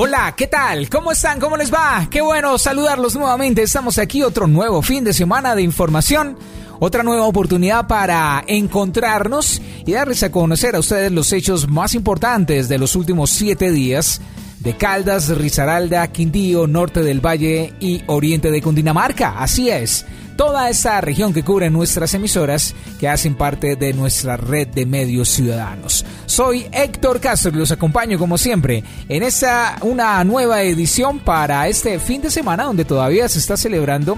Hola, ¿qué tal? ¿Cómo están? ¿Cómo les va? Qué bueno saludarlos nuevamente. Estamos aquí otro nuevo fin de semana de información, otra nueva oportunidad para encontrarnos y darles a conocer a ustedes los hechos más importantes de los últimos siete días de Caldas, Risaralda, Quindío, Norte del Valle y Oriente de Cundinamarca. Así es toda esta región que cubre nuestras emisoras que hacen parte de nuestra red de medios ciudadanos. Soy Héctor Castro y los acompaño como siempre en esta una nueva edición para este fin de semana donde todavía se está celebrando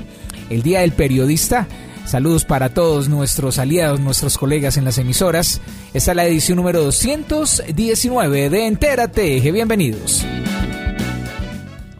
el Día del Periodista. Saludos para todos nuestros aliados, nuestros colegas en las emisoras. Esta es la edición número 219 de Entérate. Bienvenidos.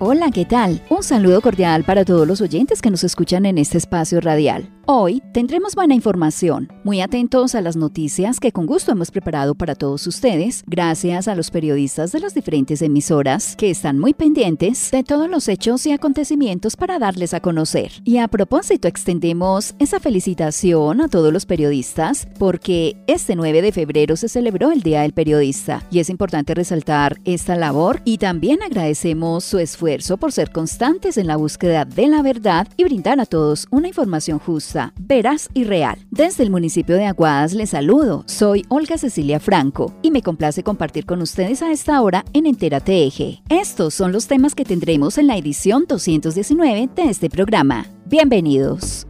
Hola, ¿qué tal? Un saludo cordial para todos los oyentes que nos escuchan en este espacio radial. Hoy tendremos buena información, muy atentos a las noticias que con gusto hemos preparado para todos ustedes, gracias a los periodistas de las diferentes emisoras que están muy pendientes de todos los hechos y acontecimientos para darles a conocer. Y a propósito, extendemos esa felicitación a todos los periodistas porque este 9 de febrero se celebró el Día del Periodista y es importante resaltar esta labor y también agradecemos su esfuerzo por ser constantes en la búsqueda de la verdad y brindar a todos una información justa veraz y real. Desde el municipio de Aguadas les saludo, soy Olga Cecilia Franco y me complace compartir con ustedes a esta hora en Entérate Eje. Estos son los temas que tendremos en la edición 219 de este programa. Bienvenidos.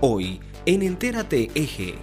Hoy en Entérate Eje.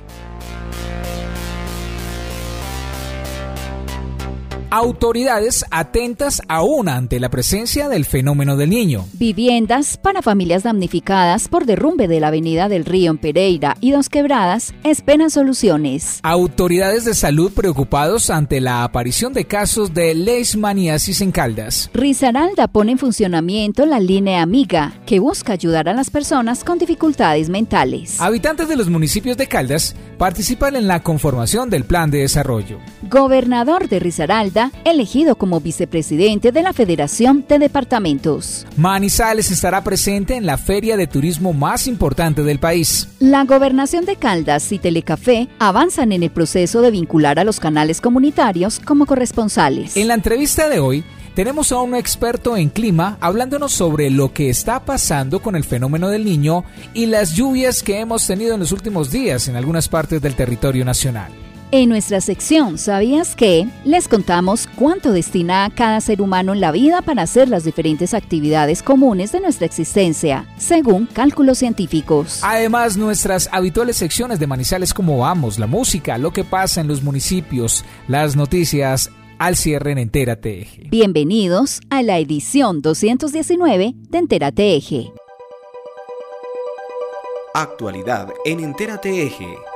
Autoridades atentas aún ante la presencia del fenómeno del niño. Viviendas para familias damnificadas por derrumbe de la avenida del río en Pereira y Dos Quebradas esperan soluciones. Autoridades de salud preocupados ante la aparición de casos de leishmaniasis en Caldas. Risaralda pone en funcionamiento la línea Amiga, que busca ayudar a las personas con dificultades mentales. Habitantes de los municipios de Caldas participan en la conformación del plan de desarrollo. Gobernador de Risaralda elegido como vicepresidente de la Federación de Departamentos. Manizales estará presente en la feria de turismo más importante del país. La gobernación de Caldas y Telecafé avanzan en el proceso de vincular a los canales comunitarios como corresponsales. En la entrevista de hoy, tenemos a un experto en clima hablándonos sobre lo que está pasando con el fenómeno del niño y las lluvias que hemos tenido en los últimos días en algunas partes del territorio nacional. En nuestra sección ¿Sabías qué? les contamos cuánto destina cada ser humano en la vida para hacer las diferentes actividades comunes de nuestra existencia, según cálculos científicos. Además, nuestras habituales secciones de Manizales como vamos, la música, lo que pasa en los municipios, las noticias al cierre en Entérate Eje. Bienvenidos a la edición 219 de Entérate Eje. Actualidad en Entérate Eje.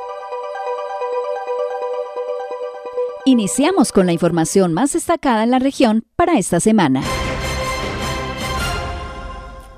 Iniciamos con la información más destacada en la región para esta semana.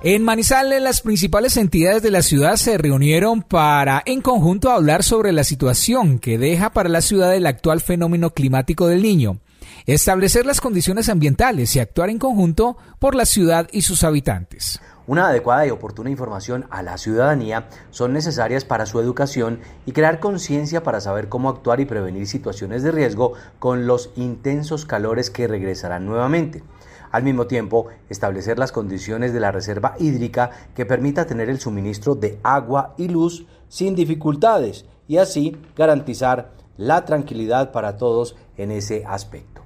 En Manizales, las principales entidades de la ciudad se reunieron para, en conjunto, hablar sobre la situación que deja para la ciudad el actual fenómeno climático del niño, establecer las condiciones ambientales y actuar en conjunto por la ciudad y sus habitantes una adecuada y oportuna información a la ciudadanía son necesarias para su educación y crear conciencia para saber cómo actuar y prevenir situaciones de riesgo con los intensos calores que regresarán nuevamente. Al mismo tiempo, establecer las condiciones de la reserva hídrica que permita tener el suministro de agua y luz sin dificultades y así garantizar la tranquilidad para todos en ese aspecto.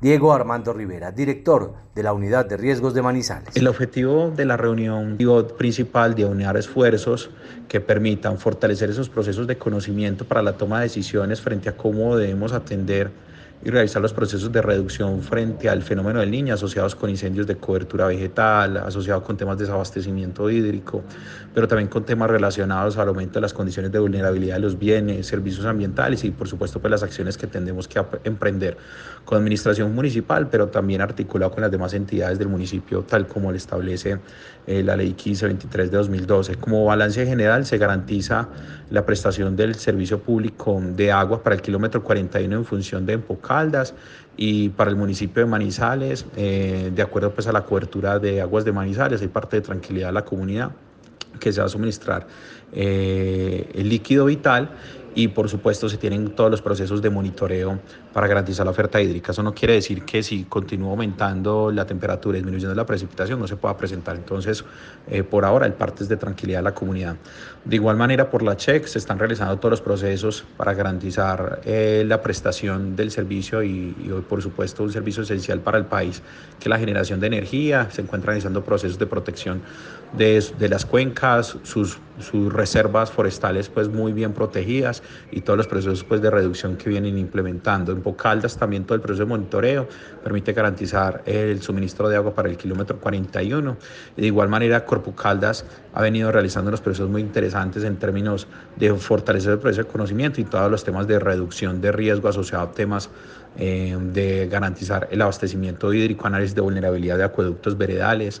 Diego Armando Rivera, director de la Unidad de Riesgos de Manizales. El objetivo de la reunión principal de unir esfuerzos que permitan fortalecer esos procesos de conocimiento para la toma de decisiones frente a cómo debemos atender y realizar los procesos de reducción frente al fenómeno del niño asociados con incendios de cobertura vegetal, asociados con temas de desabastecimiento hídrico, pero también con temas relacionados al aumento de las condiciones de vulnerabilidad de los bienes, servicios ambientales y por supuesto pues las acciones que tendremos que emprender con administración municipal, pero también articulado con las demás entidades del municipio, tal como le establece eh, la ley 1523 de 2012. Como balance general se garantiza la prestación del servicio público de agua para el kilómetro 41 en función de Empocaldas y para el municipio de Manizales, eh, de acuerdo pues a la cobertura de aguas de Manizales, hay parte de tranquilidad a la comunidad que se va a suministrar eh, el líquido vital y por supuesto se tienen todos los procesos de monitoreo para garantizar la oferta hídrica. Eso no quiere decir que si continúa aumentando la temperatura y disminuyendo la precipitación no se pueda presentar. Entonces, eh, por ahora el parte es de tranquilidad a la comunidad. De igual manera, por la CHEC se están realizando todos los procesos para garantizar eh, la prestación del servicio y, por supuesto, un servicio esencial para el país, que la generación de energía. Se encuentran realizando procesos de protección de, de las cuencas, sus, sus reservas forestales pues muy bien protegidas y todos los procesos pues, de reducción que vienen implementando. En Bocaldas también todo el proceso de monitoreo permite garantizar el suministro de agua para el kilómetro 41. De igual manera, Corpo Caldas ha venido realizando unos procesos muy interesantes en términos de fortalecer el proceso de conocimiento y todos los temas de reducción de riesgo asociados a temas eh, de garantizar el abastecimiento hídrico, análisis de vulnerabilidad de acueductos veredales.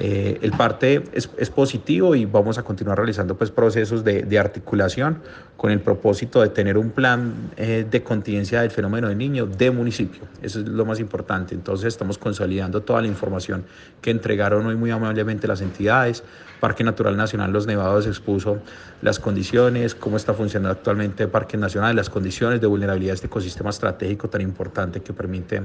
Eh, el parte es, es, positivo y vamos a continuar realizando pues, procesos de, de articulación con el propósito de tener un plan eh, de contingencia del fenómeno del niño de municipio. Eso es lo más importante. Entonces estamos consolidando toda la información que entregaron hoy muy amablemente las entidades. Parque Natural Nacional Los Nevados expuso las condiciones, cómo está funcionando actualmente Parque Nacional, las condiciones de vulnerabilidad de este ecosistema estratégico tan importante que permite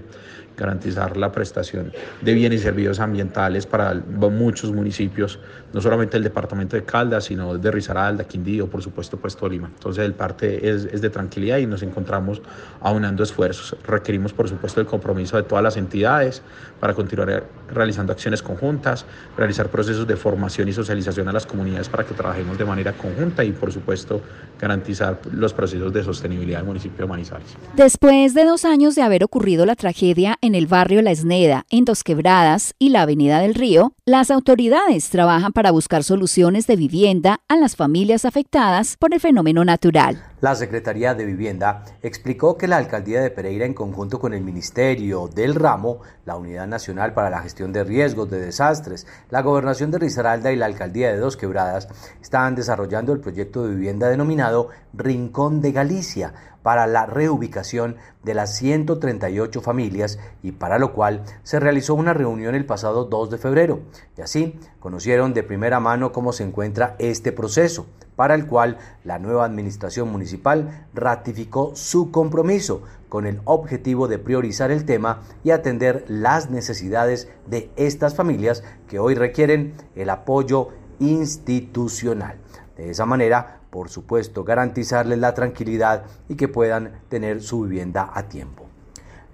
garantizar la prestación de bienes y servicios ambientales para muchos municipios, no solamente el departamento de Caldas, sino de Risaralda, Quindío, por supuesto, pues Tolima. Entonces el parte es, es de tranquilidad y nos encontramos aunando esfuerzos. Requerimos, por supuesto, el compromiso de todas las entidades para continuar realizando acciones conjuntas, realizar procesos de formación y socialización a las comunidades para que trabajemos de manera conjunta y, por supuesto, garantizar los procesos de sostenibilidad del municipio de Manizales. Después de dos años de haber ocurrido la tragedia el barrio La Esneda, en Dos Quebradas y la Avenida del Río, las autoridades trabajan para buscar soluciones de vivienda a las familias afectadas por el fenómeno natural. La Secretaría de Vivienda explicó que la Alcaldía de Pereira, en conjunto con el Ministerio del Ramo, la Unidad Nacional para la Gestión de Riesgos de Desastres, la Gobernación de Risaralda y la Alcaldía de Dos Quebradas, están desarrollando el proyecto de vivienda denominado Rincón de Galicia para la reubicación de las 138 familias y para lo cual se realizó una reunión el pasado 2 de febrero. Y así conocieron de primera mano cómo se encuentra este proceso, para el cual la nueva administración municipal ratificó su compromiso con el objetivo de priorizar el tema y atender las necesidades de estas familias que hoy requieren el apoyo institucional. De esa manera, por supuesto, garantizarles la tranquilidad y que puedan tener su vivienda a tiempo.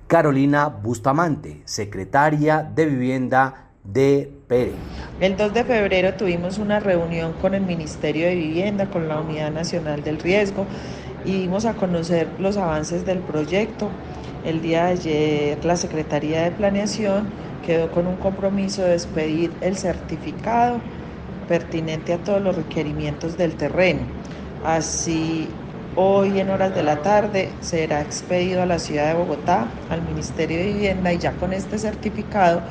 Carolina Bustamante, secretaria de Vivienda de Pereira. El 2 de febrero tuvimos una reunión con el Ministerio de Vivienda, con la Unidad Nacional del Riesgo y dimos a conocer los avances del proyecto. El día de ayer la Secretaría de Planeación quedó con un compromiso de expedir el certificado pertinente a todos los requerimientos del terreno. Así, hoy en horas de la tarde será expedido a la ciudad de Bogotá, al Ministerio de Vivienda y ya con este certificado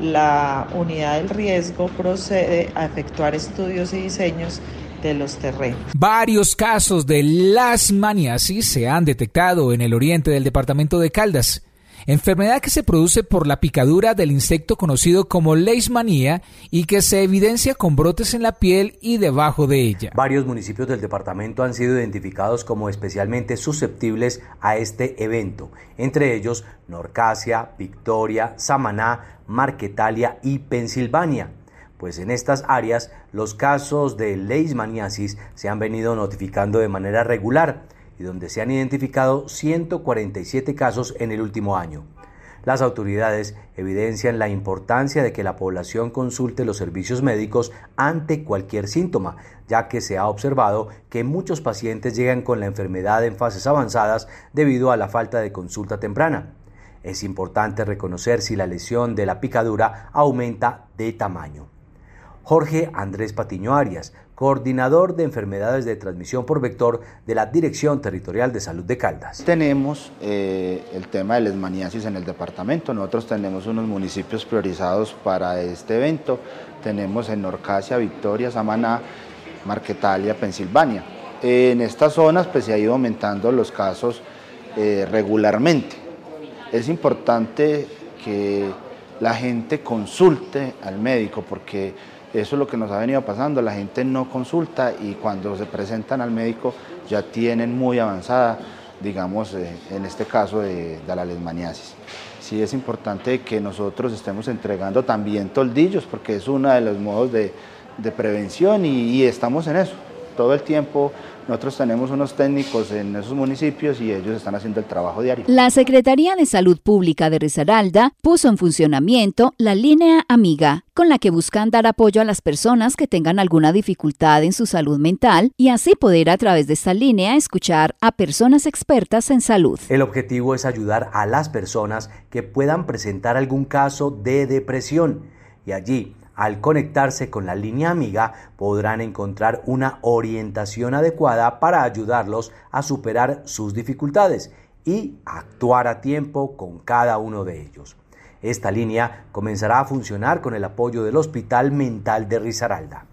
la unidad del riesgo procede a efectuar estudios y diseños de los terrenos. Varios casos de lasmaniasis se han detectado en el oriente del departamento de Caldas enfermedad que se produce por la picadura del insecto conocido como leishmanía y que se evidencia con brotes en la piel y debajo de ella. Varios municipios del departamento han sido identificados como especialmente susceptibles a este evento, entre ellos Norcasia, Victoria, Samaná, Marquetalia y Pensilvania pues en estas áreas los casos de leishmaniasis se han venido notificando de manera regular y donde se han identificado 147 casos en el último año. Las autoridades evidencian la importancia de que la población consulte los servicios médicos ante cualquier síntoma, ya que se ha observado que muchos pacientes llegan con la enfermedad en fases avanzadas debido a la falta de consulta temprana. Es importante reconocer si la lesión de la picadura aumenta de tamaño. Jorge Andrés Patiño Arias, coordinador de enfermedades de transmisión por vector de la Dirección Territorial de Salud de Caldas. Tenemos eh, el tema de lesmaniasis en el departamento. Nosotros tenemos unos municipios priorizados para este evento. Tenemos en Norcasia, Victoria, Samaná, Marquetalia, Pensilvania. En estas zonas pues, se ha ido aumentando los casos eh, regularmente. Es importante que la gente consulte al médico porque eso es lo que nos ha venido pasando, la gente no consulta y cuando se presentan al médico ya tienen muy avanzada, digamos, eh, en este caso de, la lesmaniasis. Sí es importante que nosotros estemos entregando también toldillos porque es uno de los modos de, prevención y estamos en eso todo el tiempo nosotros tenemos unos técnicos en esos municipios y ellos están haciendo el trabajo diario. La Secretaría de Salud Pública de Risaralda puso en funcionamiento la línea Amiga, con la que buscan dar apoyo a las personas que tengan alguna dificultad en su salud mental y así poder a través de esta línea escuchar a personas expertas en salud. El objetivo es ayudar a las personas que puedan presentar algún caso de depresión y allí al conectarse con la línea amiga podrán encontrar una orientación adecuada para ayudarlos a superar sus dificultades y actuar a tiempo con cada uno de ellos. Esta línea comenzará a funcionar con el apoyo del Hospital Mental de Risaralda.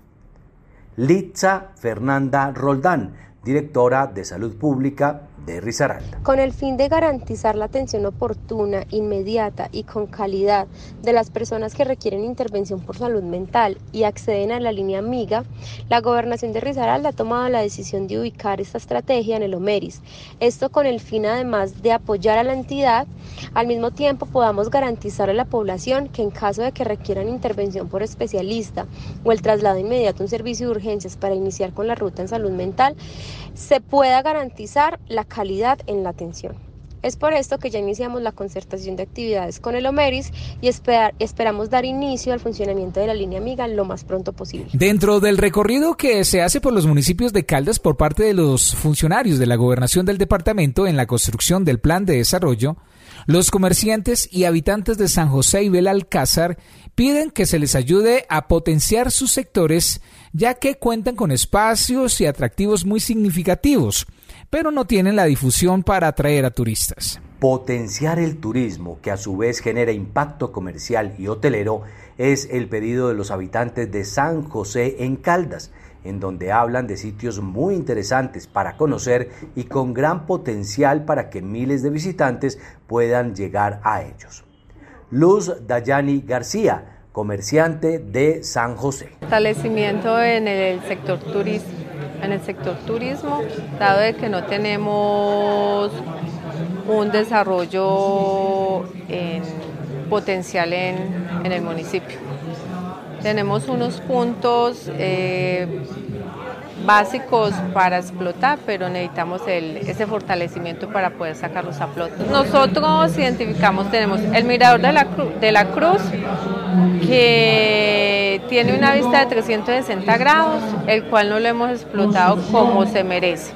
Litza Fernanda Roldán, directora de Salud Pública de Risaralda. Con el fin de garantizar la atención oportuna, inmediata y con calidad de las personas que requieren intervención por salud mental y acceden a la línea amiga, la gobernación de Risaralda ha tomado la decisión de ubicar esta estrategia en el OMERIS. Esto con el fin además de apoyar a la entidad, al mismo tiempo podamos garantizar a la población que en caso de que requieran intervención por especialista o el traslado inmediato a un servicio de urgencias para iniciar con la ruta en salud mental, se pueda garantizar la calidad en la atención. Es por esto que ya iniciamos la concertación de actividades con el OMERIS y esperamos dar inicio al funcionamiento de la línea amiga lo más pronto posible. Dentro del recorrido que se hace por los municipios de Caldas por parte de los funcionarios de la gobernación del departamento en la construcción del plan de desarrollo, los comerciantes y habitantes de San José y Belalcázar piden que se les ayude a potenciar sus sectores ya que cuentan con espacios y atractivos muy significativos pero no tienen la difusión para atraer a turistas. Potenciar el turismo, que a su vez genera impacto comercial y hotelero, es el pedido de los habitantes de San José en Caldas, en donde hablan de sitios muy interesantes para conocer y con gran potencial para que miles de visitantes puedan llegar a ellos. Luz Dayani García, comerciante de San José. Establecimiento en el sector turístico en el sector turismo, dado de que no tenemos un desarrollo potencial en, el municipio. Tenemos unos puntos eh, básicos para explotar, pero necesitamos ese fortalecimiento para poder sacarlos a flote. Nosotros identificamos, tenemos el mirador de la, de la cruz, que tiene una vista de 360 grados, el cual no lo hemos explotado como se merece.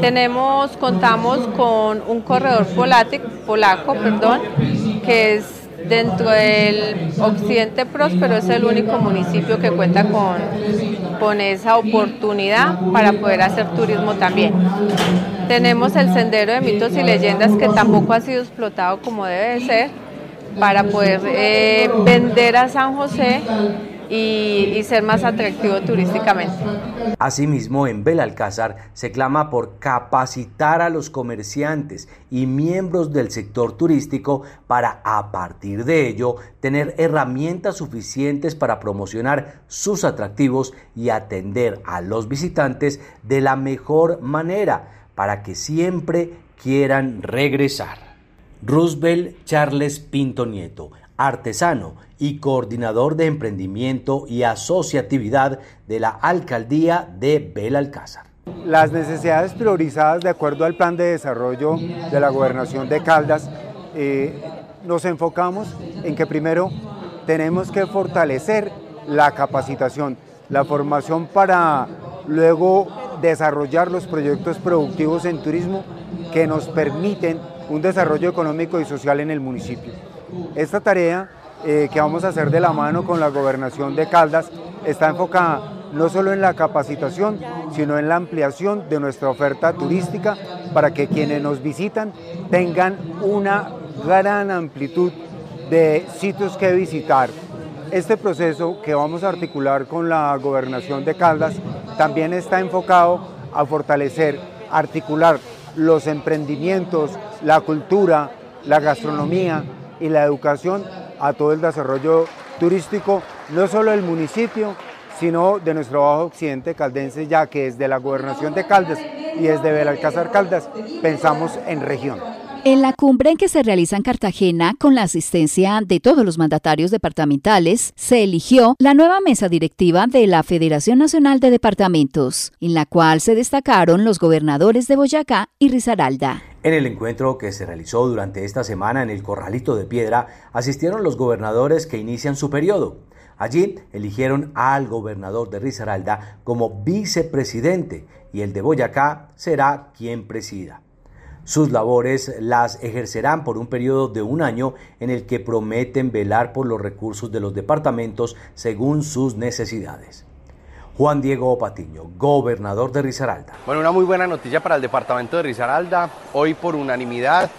Tenemos, contamos con un corredor polaco, perdón, que es dentro del occidente próspero, es el único municipio que cuenta con, con esa oportunidad para poder hacer turismo también. Tenemos el sendero de mitos y leyendas que tampoco ha sido explotado como debe de ser para poder eh, vender a San José y, ser más atractivo turísticamente. Asimismo, en Belalcázar se clama por capacitar a los comerciantes y miembros del sector turístico para, a partir de ello, tener herramientas suficientes para promocionar sus atractivos y atender a los visitantes de la mejor manera para que siempre quieran regresar. Roosevelt Charles Pinto Nieto, artesano y coordinador de emprendimiento y asociatividad de la alcaldía de Belalcázar. Las necesidades priorizadas de acuerdo al plan de desarrollo de la gobernación de Caldas eh, nos enfocamos en que primero tenemos que fortalecer la capacitación, la formación para luego desarrollar los proyectos productivos en turismo que nos permiten un desarrollo económico y social en el municipio. Esta tarea eh, que vamos a hacer de la mano con la gobernación de Caldas está enfocada no solo en la capacitación, sino en la ampliación de nuestra oferta turística para que quienes nos visitan tengan una gran amplitud de sitios que visitar. Este proceso que vamos a articular con la gobernación de Caldas también está enfocado a fortalecer, articular los emprendimientos, la cultura, la gastronomía y la educación a todo el desarrollo turístico, no solo del municipio, sino de nuestro bajo occidente caldense, ya que desde la gobernación de Caldas y desde Belalcázar Caldas pensamos en región. En la cumbre en que se realiza en Cartagena, con la asistencia de todos los mandatarios departamentales, se eligió la nueva mesa directiva de la Federación Nacional de Departamentos, en la cual se destacaron los gobernadores de Boyacá y Risaralda. En el encuentro que se realizó durante esta semana en el Corralito de Piedra, asistieron los gobernadores que inician su periodo. Allí eligieron al gobernador de Risaralda como vicepresidente y el de Boyacá será quien presida. Sus labores las ejercerán por un periodo de un año en el que prometen velar por los recursos de los departamentos según sus necesidades. Juan Diego Patiño, gobernador de Risaralda. Bueno, una muy buena noticia para el departamento de Risaralda. Hoy por unanimidad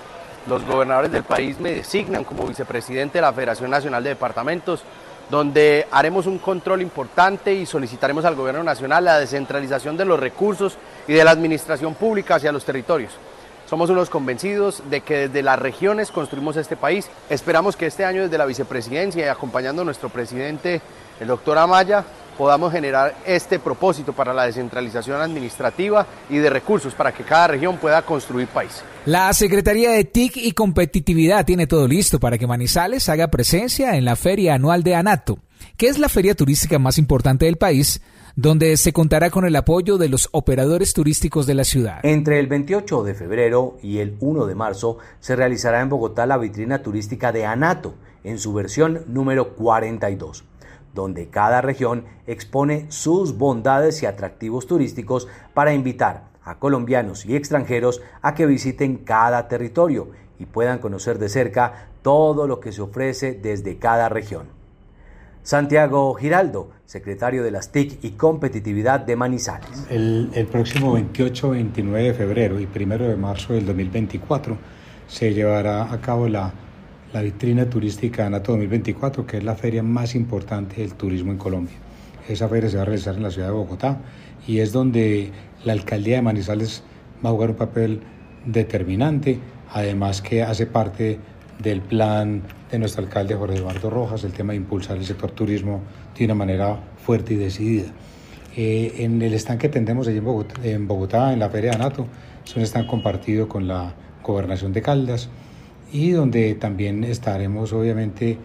los gobernadores del país me designan como vicepresidente de la Federación Nacional de Departamentos, donde haremos un control importante y solicitaremos al gobierno nacional la descentralización de los recursos y de la administración pública hacia los territorios. Somos unos convencidos de que desde las regiones construimos este país. Esperamos que este año desde la vicepresidencia y acompañando a nuestro presidente, el doctor Amaya, podamos generar este propósito para la descentralización administrativa y de recursos para que cada región pueda construir país. La Secretaría de TIC y Competitividad tiene todo listo para que Manizales haga presencia en la Feria Anual de ANATO, que es la feria turística más importante del país donde se contará con el apoyo de los operadores turísticos de la ciudad. Entre el 28 de febrero y el 1 de marzo se realizará en Bogotá la vitrina turística de Anato, en su versión número 42 donde cada región expone sus bondades y atractivos turísticos para invitar a colombianos y extranjeros a que visiten cada territorio y puedan conocer de cerca todo lo que se ofrece desde cada región. Santiago Giraldo, secretario de las TIC y Competitividad de Manizales. El, próximo 28, 29 de febrero y 1 de marzo del 2024 se llevará a cabo la, la vitrina turística ANATO 2024, que es la feria más importante del turismo en Colombia. Esa feria se va a realizar en la ciudad de Bogotá y es donde la alcaldía de Manizales va a jugar un papel determinante, además que hace parte del plan de nuestro alcalde Jorge Eduardo Rojas, el tema de impulsar el sector turismo de una manera fuerte y decidida. Eh, en el stand que tendremos allí en Bogotá, en, la Feria de Anato, es un stand compartido con la Gobernación de Caldas y donde también estaremos obviamente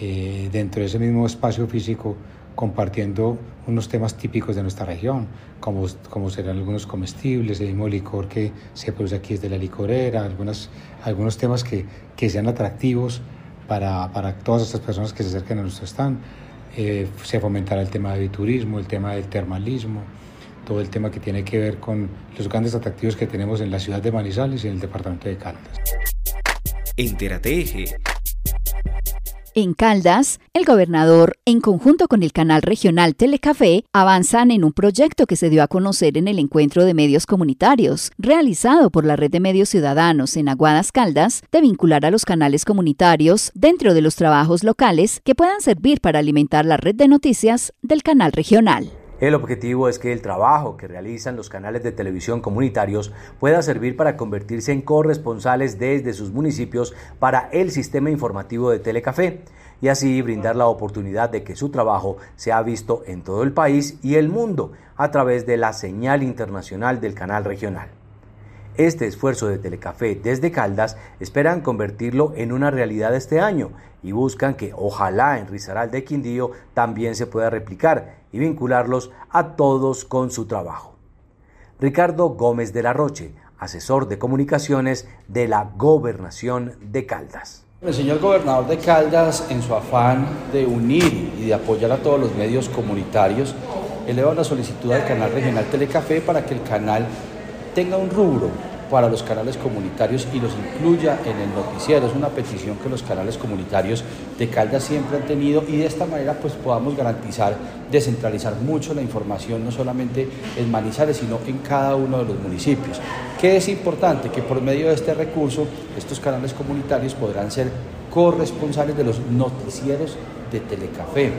eh, dentro de ese mismo espacio físico compartiendo unos temas típicos de nuestra región, como, como serán algunos comestibles, el mismo licor que se produce aquí desde la licorera, algunas, algunos temas que, que sean atractivos para, para, todas estas personas que se acerquen a nuestro stand. Eh, se fomentará el tema del turismo, el tema del termalismo, todo el tema que tiene que ver con los grandes atractivos que tenemos en la ciudad de Manizales y en el departamento de Caldas. Entérate en Caldas, el gobernador, en conjunto con el canal regional Telecafé, avanzan en un proyecto que se dio a conocer en el encuentro de medios comunitarios, realizado por la Red de Medios Ciudadanos en Aguadas Caldas, de vincular a los canales comunitarios dentro de los trabajos locales que puedan servir para alimentar la red de noticias del canal regional. El objetivo es que el trabajo que realizan los canales de televisión comunitarios pueda servir para convertirse en corresponsales desde sus municipios para el sistema informativo de Telecafé y así brindar la oportunidad de que su trabajo sea visto en todo el país y el mundo a través de la señal internacional del canal regional. Este esfuerzo de Telecafé desde Caldas esperan convertirlo en una realidad este año y buscan que ojalá en Rizaral de Quindío también se pueda replicar y vincularlos a todos con su trabajo. Ricardo Gómez de la Roche, asesor de comunicaciones de la Gobernación de Caldas. El señor gobernador de Caldas, en su afán de unir y de apoyar a todos los medios comunitarios, eleva una solicitud al canal regional Telecafé para que el canal tenga un rubro para los canales comunitarios y los incluya en el noticiero. Es una petición que los canales comunitarios de Caldas siempre han tenido y de esta manera pues podamos garantizar, descentralizar mucho la información, no solamente en Manizales, sino en cada uno de los municipios. ¿Qué es importante? Que por medio de este recurso estos canales comunitarios podrán ser corresponsales de los noticieros de Telecafé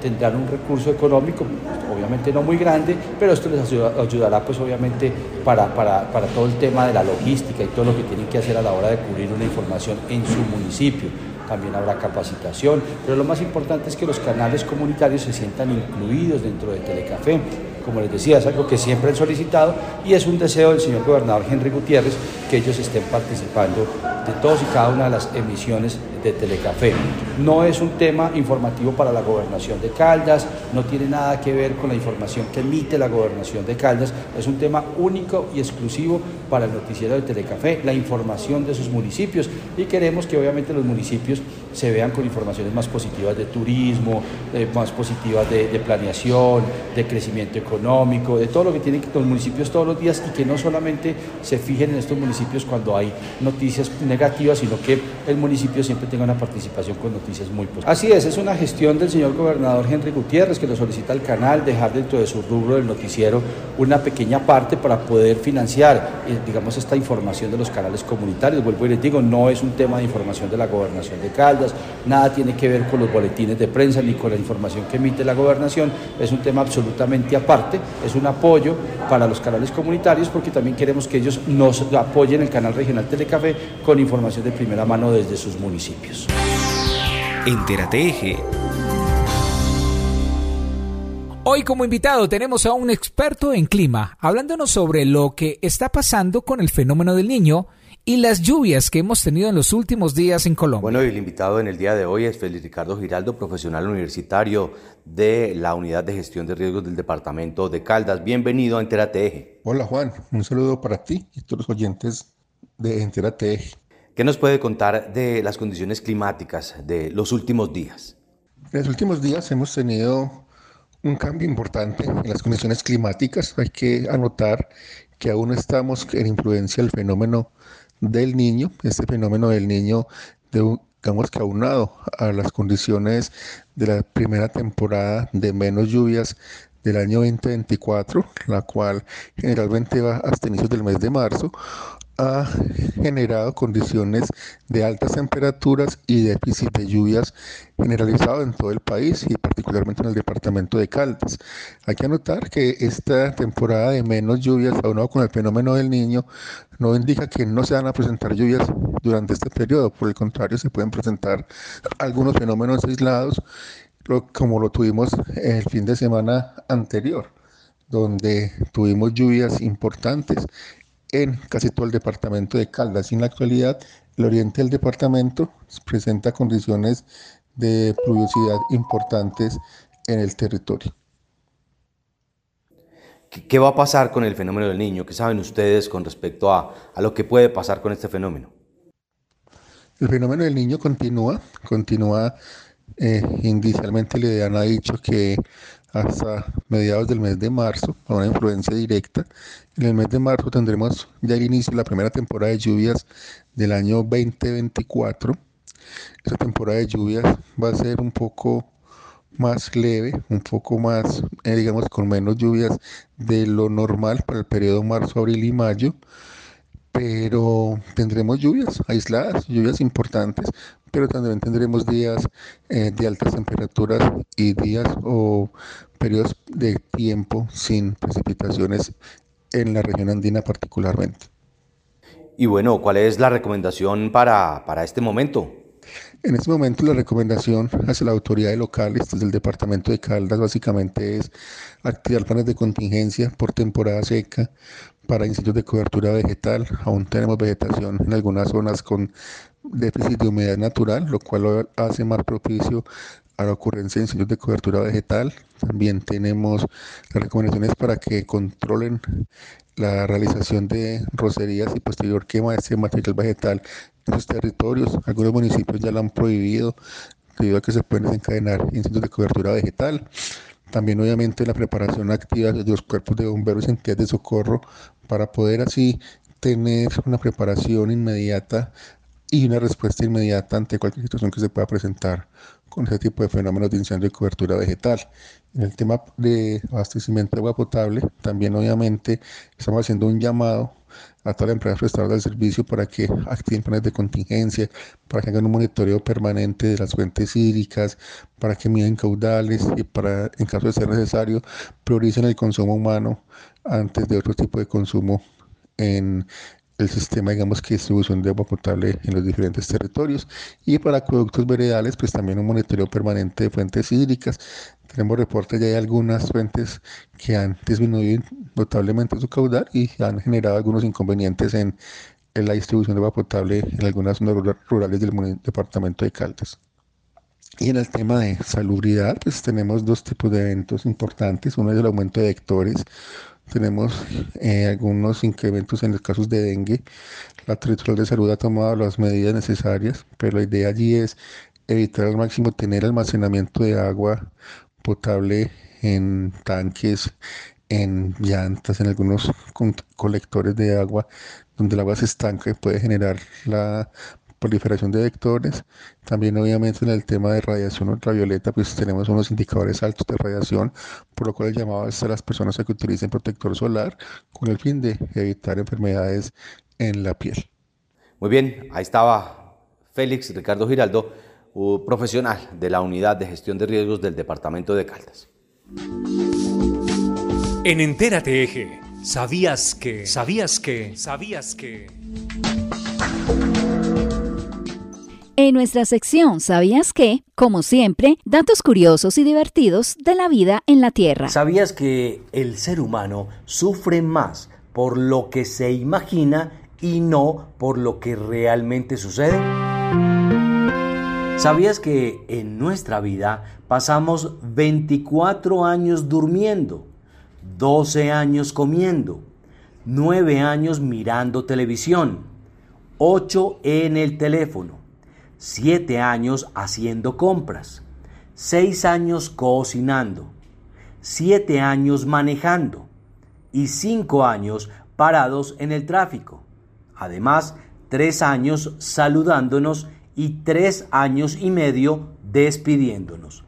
tendrán un recurso económico, obviamente no muy grande, pero esto les ayudará pues obviamente para, para, para, todo el tema de la logística y todo lo que tienen que hacer a la hora de cubrir una información en su municipio. También habrá capacitación, pero lo más importante es que los canales comunitarios se sientan incluidos dentro de Telecafé. Como les decía, es algo que siempre han solicitado y es un deseo del señor gobernador Henry Gutiérrez que ellos estén participando de todos y cada una de las emisiones de Telecafé. No es un tema informativo para la gobernación de Caldas, no tiene nada que ver con la información que emite la gobernación de Caldas, es un tema único y exclusivo para el noticiero de Telecafé, la información de sus municipios y queremos que obviamente los municipios se vean con informaciones más positivas de turismo, más positivas de, de, planeación, de crecimiento económico, de todo lo que tienen los municipios todos los días y que no solamente se fijen en estos municipios cuando hay noticias negativas, sino que el municipio siempre tenga una participación con noticias muy positivas. Así es, es una gestión del señor gobernador Henry Gutiérrez que lo solicita al canal, dejar dentro de su rubro del noticiero una pequeña parte para poder financiar, eh, digamos, esta información de los canales comunitarios. Vuelvo y les digo, no es un tema de información de la gobernación de Caldas, nada tiene que ver con los boletines de prensa ni con la información que emite la gobernación, es un tema absolutamente aparte, es un apoyo para los canales comunitarios porque también queremos que ellos nos apoyen el canal regional Telecafé con información de primera mano desde sus municipios. Entérate Eje. Hoy como invitado tenemos a un experto en clima, hablándonos sobre lo que está pasando con el fenómeno del niño y las lluvias que hemos tenido en los últimos días en Colombia. Bueno, y el invitado en el día de hoy es Félix Ricardo Giraldo, profesional universitario de la Unidad de Gestión de Riesgos del Departamento de Caldas. Bienvenido a Entérate Eje. Hola Juan, un saludo para ti y todos los oyentes de Entérate Eje. ¿Qué nos puede contar de las condiciones climáticas de los últimos días? En los últimos días hemos tenido un cambio importante en las condiciones climáticas. Hay que anotar que aún estamos en influencia del fenómeno del niño. Este fenómeno del niño, digamos que aunado a las condiciones de la primera temporada de menos lluvias del año 2024, la cual generalmente va hasta inicios del mes de marzo, ha generado condiciones de altas temperaturas y déficit de lluvias generalizado en todo el país y particularmente en el departamento de Caldas. Hay que anotar que esta temporada de menos lluvias, aunado con el fenómeno del niño, no indica que no se van a presentar lluvias durante este periodo, por el contrario, se pueden presentar algunos fenómenos aislados, como lo tuvimos el fin de semana anterior donde tuvimos lluvias importantes en casi todo el departamento de Caldas. Y en la actualidad, el oriente del departamento presenta condiciones de pluviosidad importantes en el territorio. ¿Qué va a pasar con el fenómeno del niño? ¿Qué saben ustedes con respecto a, a lo que puede pasar con este fenómeno? El fenómeno del niño continúa, continúa. Eh, inicialmente le han dicho que hasta mediados del mes de marzo, a una influencia directa. En el mes de marzo tendremos ya el inicio de la primera temporada de lluvias del año 2024. Esta temporada de lluvias va a ser un poco más leve, un poco más, eh, digamos, con menos lluvias de lo normal para el periodo marzo, abril y mayo pero tendremos lluvias aisladas, lluvias importantes, pero también tendremos días eh, de altas temperaturas y días o periodos de tiempo sin precipitaciones en la región andina particularmente. Y bueno, ¿cuál es la recomendación para, para este momento? En este momento la recomendación hacia la autoridad locales desde el departamento de Caldas básicamente es activar planes de contingencia por temporada seca para incendios de cobertura vegetal. Aún tenemos vegetación en algunas zonas con déficit de humedad natural, lo cual lo hace más propicio a la ocurrencia de incendios de cobertura vegetal. También tenemos las recomendaciones para que controlen la realización de rocerías y posterior quema de este material vegetal esos territorios. Algunos municipios ya lo han prohibido debido a que se pueden desencadenar incendios de cobertura vegetal. También obviamente la preparación activa de los cuerpos de bomberos y entidades de socorro para poder así tener una preparación inmediata y una respuesta inmediata ante cualquier situación que se pueda presentar con ese tipo de fenómenos de incendio y cobertura vegetal. En el tema de abastecimiento de agua potable, también obviamente estamos haciendo un llamado a todas las empresas prestadoras del servicio para que activen planes de contingencia, para que hagan un monitoreo permanente de las fuentes hídricas, para que miden caudales y para, en caso de ser necesario, prioricen el consumo humano antes de otro tipo de consumo en el sistema, digamos, que distribución de agua potable en los diferentes territorios. Y para acueductos veredales, pues también un monitoreo permanente de fuentes hídricas. Tenemos reportes ya de algunas fuentes que han disminuido notablemente su caudal y han generado algunos inconvenientes en, la distribución de agua potable en algunas zonas rurales del departamento de Caldas. Y en el tema de salubridad, pues tenemos dos tipos de eventos importantes. Uno es el aumento de vectores, tenemos eh, algunos incrementos en los casos de dengue. La Territorial de Salud ha tomado las medidas necesarias, pero la idea allí es evitar al máximo tener almacenamiento de agua potable en tanques, en llantas, en algunos colectores de agua, donde el agua se estanca y puede generar la proliferación de vectores. También obviamente en el tema de radiación ultravioleta, pues tenemos unos indicadores altos de radiación, por lo cual el llamado es a las personas a que utilicen protector solar con el fin de evitar enfermedades en la piel. Muy bien, ahí estaba Félix Ricardo Giraldo, profesional de la Unidad de Gestión de Riesgos del Departamento de Caldas. En Entérate Eje, ¿sabías que? ¿Sabías que? ¿Sabías que? En nuestra sección ¿Sabías qué? Como siempre, datos curiosos y divertidos de la vida en la Tierra. ¿Sabías que el ser humano sufre más por lo que se imagina y no por lo que realmente sucede? ¿Sabías que en nuestra vida pasamos 24 años durmiendo, 12 años comiendo, 9 años mirando televisión, 8 en el teléfono? siete años haciendo compras, seis años cocinando, siete años manejando y cinco años parados en el tráfico. Además, tres años saludándonos y tres años y medio despidiéndonos.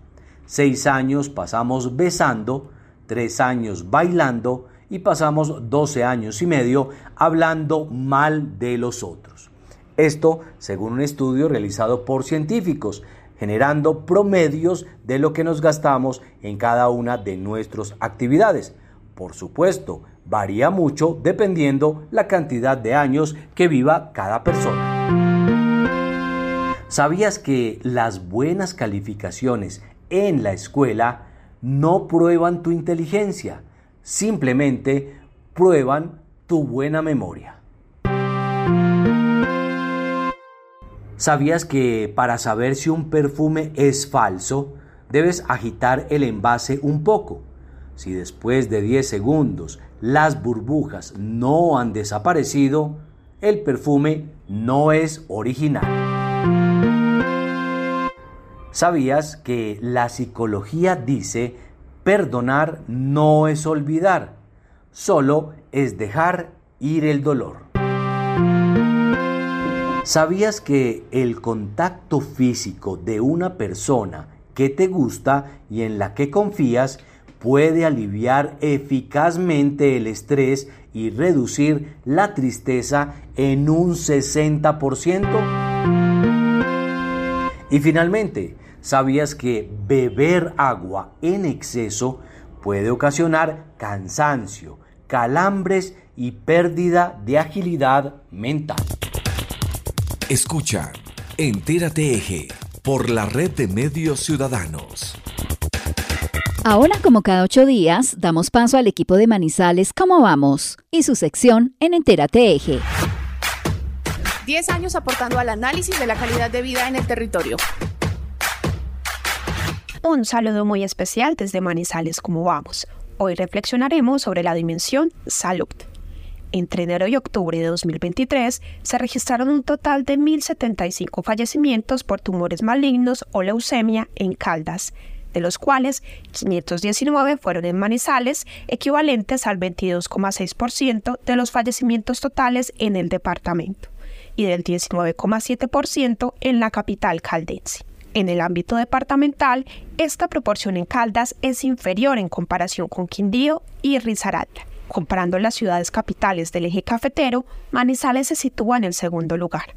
Seis años pasamos besando, tres años bailando y pasamos doce años y medio hablando mal de los otros. Esto según un estudio realizado por científicos, generando promedios de lo que nos gastamos en cada una de nuestras actividades. Por supuesto, varía mucho dependiendo la cantidad de años que viva cada persona. ¿Sabías que las buenas calificaciones en la escuela no prueban tu inteligencia, simplemente prueban tu buena memoria? ¿Sabías que para saber si un perfume es falso, debes agitar el envase un poco? Si después de 10 segundos las burbujas no han desaparecido, el perfume no es original. ¿Sabías que la psicología dice perdonar no es olvidar, solo es dejar ir el dolor? ¿Sabías que el contacto físico de una persona que te gusta y en la que confías puede aliviar eficazmente el estrés y reducir la tristeza en un 60%? Y finalmente, ¿sabías que beber agua en exceso puede ocasionar cansancio, calambres y pérdida de agilidad mental? Escucha, Entérate Eje, por la red de medios ciudadanos. Ahora, como cada ocho días, damos paso al equipo de Manizales ¿Cómo vamos? y su sección en Entérate Eje. Diez años aportando al análisis de la calidad de vida en el territorio. Un saludo muy especial desde Manizales ¿Cómo vamos? Hoy reflexionaremos sobre la dimensión salud. Entre enero y octubre de 2023 se registraron un total de 1.075 fallecimientos por tumores malignos o leucemia en Caldas, de los cuales 519 fueron en Manizales, equivalentes al 22,6% de los fallecimientos totales en el departamento, y del 19,7% en la capital caldense. En el ámbito departamental, esta proporción en Caldas es inferior en comparación con Quindío y Risaralda. Comparando las ciudades capitales del eje cafetero, Manizales se sitúa en el segundo lugar.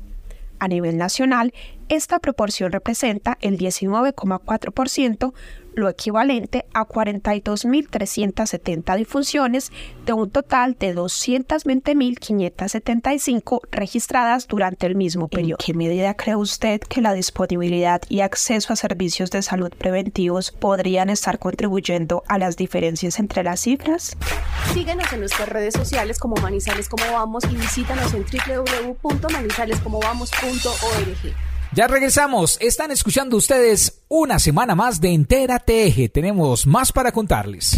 A nivel nacional, esta proporción representa el 19,4%, lo equivalente a 42.370 difunciones de un total de 220.575 registradas durante el mismo periodo. ¿En qué medida cree usted que la disponibilidad y acceso a servicios de salud preventivos podrían estar contribuyendo a las diferencias entre las cifras? Síguenos en nuestras redes sociales como Manizales Como Vamos y visítanos en www.manizalescomovamos.org. Ya regresamos. Están escuchando ustedes una semana más de Entérate Eje. Tenemos más para contarles.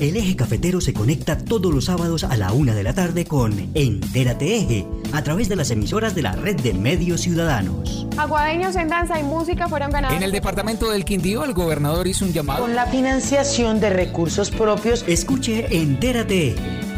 El eje cafetero se conecta todos los sábados a la una de la tarde con Entérate Eje, a través de las emisoras de la red de medios ciudadanos. Aguadeños en danza y música fueron ganados. En el departamento del Quindío, el gobernador hizo un llamado. Con la financiación de recursos propios. Escuche Entérate Eje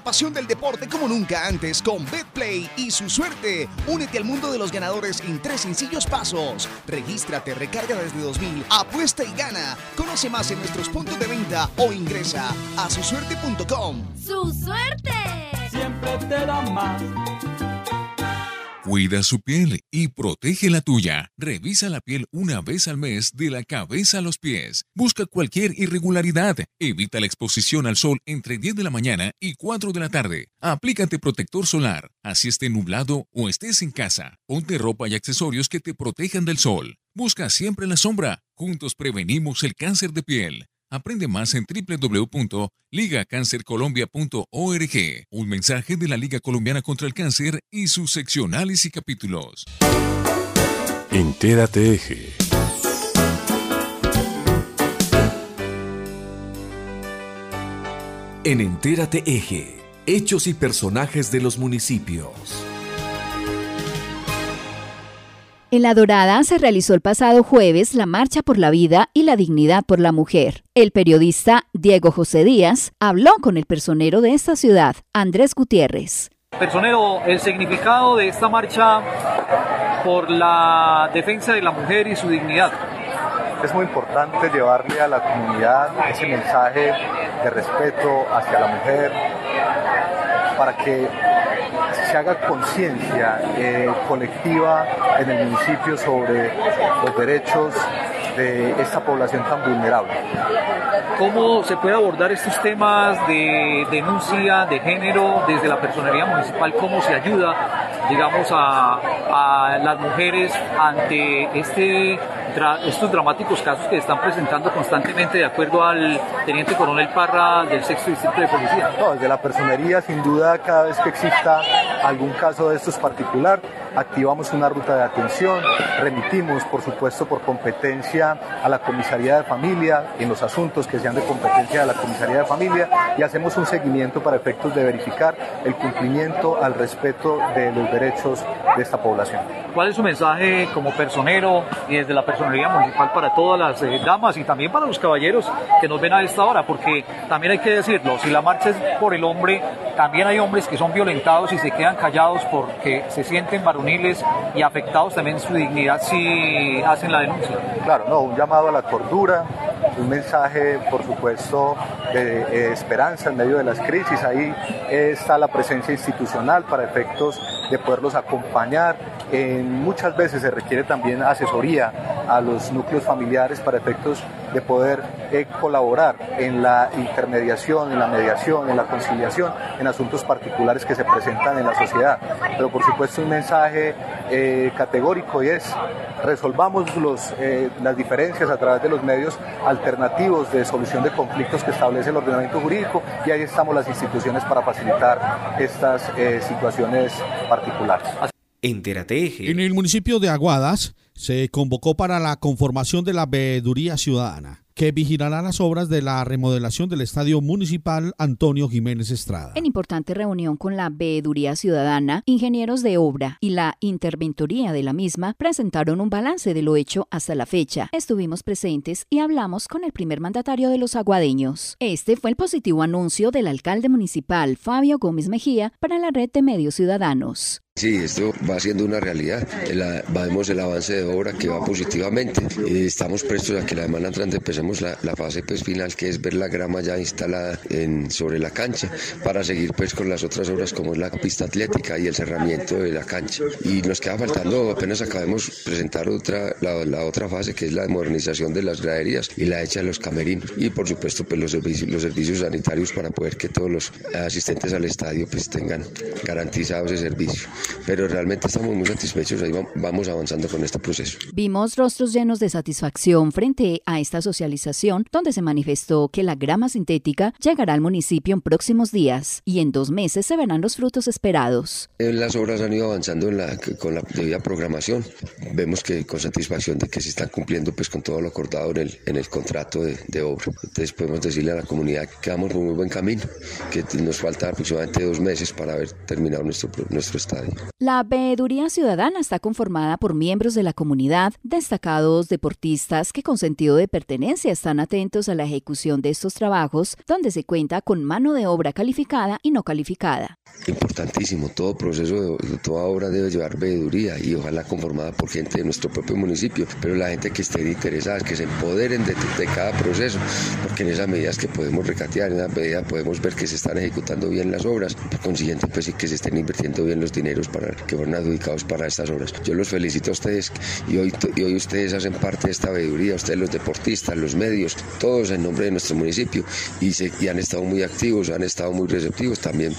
La pasión del deporte como nunca antes con BetPlay y su suerte. Únete al mundo de los ganadores en tres sencillos pasos. Regístrate, recarga desde 2000, apuesta y gana. Conoce más en nuestros puntos de venta o ingresa a susuerte.com. ¡Su suerte! Siempre te da más. Cuida su piel y protege la tuya. Revisa la piel una vez al mes de la cabeza a los pies. Busca cualquier irregularidad. Evita la exposición al sol entre 10 de la mañana y 4 de la tarde. Aplícate protector solar, así esté nublado o estés en casa. Ponte ropa y accesorios que te protejan del sol. Busca siempre la sombra. Juntos prevenimos el cáncer de piel. Aprende más en www.ligacancercolombia.org. Un mensaje de la Liga Colombiana contra el Cáncer y sus seccionales y capítulos. Entérate Eje. En Entérate Eje, hechos y personajes de los municipios. En La Dorada se realizó el pasado jueves la Marcha por la Vida y la Dignidad por la Mujer. El periodista Diego José Díaz habló con el personero de esta ciudad, Andrés Gutiérrez. Personero, el significado de esta marcha por la defensa de la mujer y su dignidad. Es muy importante llevarle a la comunidad ese mensaje de respeto hacia la mujer para que se haga conciencia eh, colectiva en el municipio sobre los derechos de esta población tan vulnerable. ¿Cómo se puede abordar estos temas de denuncia de género desde la personería municipal? ¿Cómo se ayuda, digamos, a, a las mujeres ante este estos dramáticos casos que están presentando constantemente de acuerdo al teniente coronel Parra del sexto distrito de policía? No, desde la personería sin duda cada vez que exista algún caso de estos particular, activamos una ruta de atención, remitimos por supuesto por competencia a la comisaría de familia en los asuntos que sean de competencia de la comisaría de familia y hacemos un seguimiento para efectos de verificar el cumplimiento al respeto de los derechos de esta población. ¿Cuál es su mensaje como personero y desde la personería municipal para todas las eh, damas y también para los caballeros que nos ven a esta hora? Porque también hay que decirlo, si la marcha es por el hombre, también hay hombres que son violentados y se quedan callados porque se sienten varoniles y afectados también en su dignidad si hacen la denuncia. Claro, no, un llamado a la cordura, un mensaje, por supuesto, de, eh, esperanza en medio de las crisis. Ahí está la presencia institucional para efectos de poderlos acompañar. muchas veces se requiere también asesoría a los núcleos familiares para efectos de poder eh, colaborar en la intermediación, en la mediación, en la conciliación, en asuntos particulares que se presentan en la sociedad. Pero por supuesto un mensaje eh, categórico y es resolvamos los, eh, las diferencias a través de los medios alternativos de solución de conflictos que establece el ordenamiento jurídico y ahí estamos las instituciones para facilitar estas situaciones particulares. En el municipio de Aguadas se convocó para la conformación de la veeduría ciudadana que vigilará las obras de la remodelación del Estadio Municipal Antonio Jiménez Estrada. En importante reunión con la Veeduría Ciudadana, ingenieros de obra y la interventoría de la misma presentaron un balance de lo hecho hasta la fecha. Estuvimos presentes y hablamos con el primer mandatario de los aguadeños. Este fue el positivo anuncio del alcalde municipal Fabio Gómez Mejía para la red de medios ciudadanos. Sí, esto va siendo una realidad. vemos el avance de obra que va positivamente. estamos prestos a que la semana entrante empecemos la, fase pues, final, que es ver la grama ya instalada sobre la cancha, para seguir pues con las otras obras como es la pista atlética y el cerramiento de la cancha. Y nos queda faltando, apenas acabemos presentar otra, la, otra fase, que es la modernización de las graderías y la hecha de los camerinos. Y por supuesto pues los servicios, sanitarios para poder que todos los asistentes al estadio pues tengan garantizado ese servicio pero realmente estamos muy satisfechos, ahí vamos avanzando con este proceso. Vimos rostros llenos de satisfacción frente a esta socialización, donde se manifestó que la grama sintética llegará al municipio en próximos días y en dos meses se verán los frutos esperados. Las obras han ido avanzando con la debida programación. Vemos que con satisfacción de que se están cumpliendo pues con todo lo acordado en el, en el contrato de, de obra. Entonces podemos decirle a la comunidad que vamos por muy buen camino, que nos falta aproximadamente dos meses para haber terminado nuestro, nuestro estadio. La veeduría ciudadana está conformada por miembros de la comunidad, destacados deportistas que con sentido de pertenencia están atentos a la ejecución de estos trabajos, donde se cuenta con mano de obra calificada y no calificada. Importantísimo, todo proceso, toda obra debe llevar veeduría y ojalá conformada por gente de nuestro propio municipio, pero la gente que esté interesada, que se empoderen de, cada proceso, porque en esas medidas que podemos recatear, en esa medida podemos ver que se están ejecutando bien las obras, por consiguiente pues que se estén invirtiendo bien los dineros para que fueron adjudicados para estas obras. Yo los felicito a ustedes y hoy, y hoy ustedes hacen parte de esta veeduría, ustedes los deportistas, los medios, todos en nombre de nuestro municipio y, se, y han estado muy activos, han estado muy receptivos también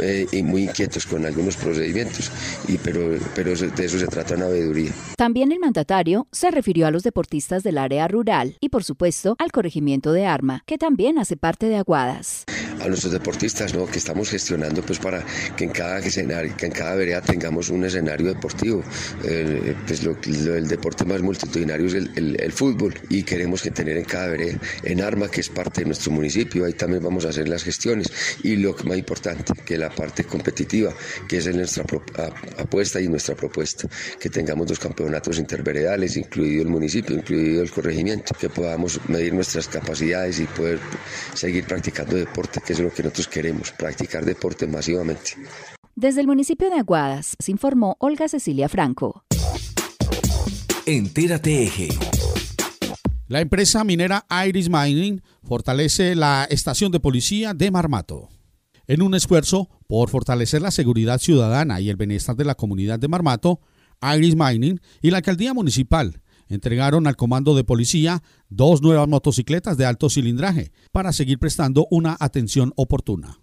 eh, y muy inquietos con algunos procedimientos, y, pero, pero de eso se trata una veeduría. También el mandatario se refirió a los deportistas del área rural y por supuesto al corregimiento de Arma, que también hace parte de Aguadas a nuestros deportistas, ¿no? Que estamos gestionando pues para que en cada escenario, que en cada vereda tengamos un escenario deportivo. pues lo, el deporte más multitudinario es el, fútbol y queremos que tener en cada vereda, en Arma, que es parte de nuestro municipio, ahí también vamos a hacer las gestiones. Y lo más importante, que la parte competitiva, que es nuestra apuesta y nuestra propuesta, que tengamos dos campeonatos interveredales, incluido el municipio, incluido el corregimiento, que podamos medir nuestras capacidades y poder seguir practicando deporte que es lo que nosotros queremos, practicar deporte masivamente. Desde el municipio de Aguadas se informó Olga Cecilia Franco. Entérate Eje. La empresa minera Iris Mining fortalece la estación de policía de Marmato. En un esfuerzo por fortalecer la seguridad ciudadana y el bienestar de la comunidad de Marmato, Iris Mining y la alcaldía municipal entregaron al comando de policía dos nuevas motocicletas de alto cilindraje para seguir prestando una atención oportuna.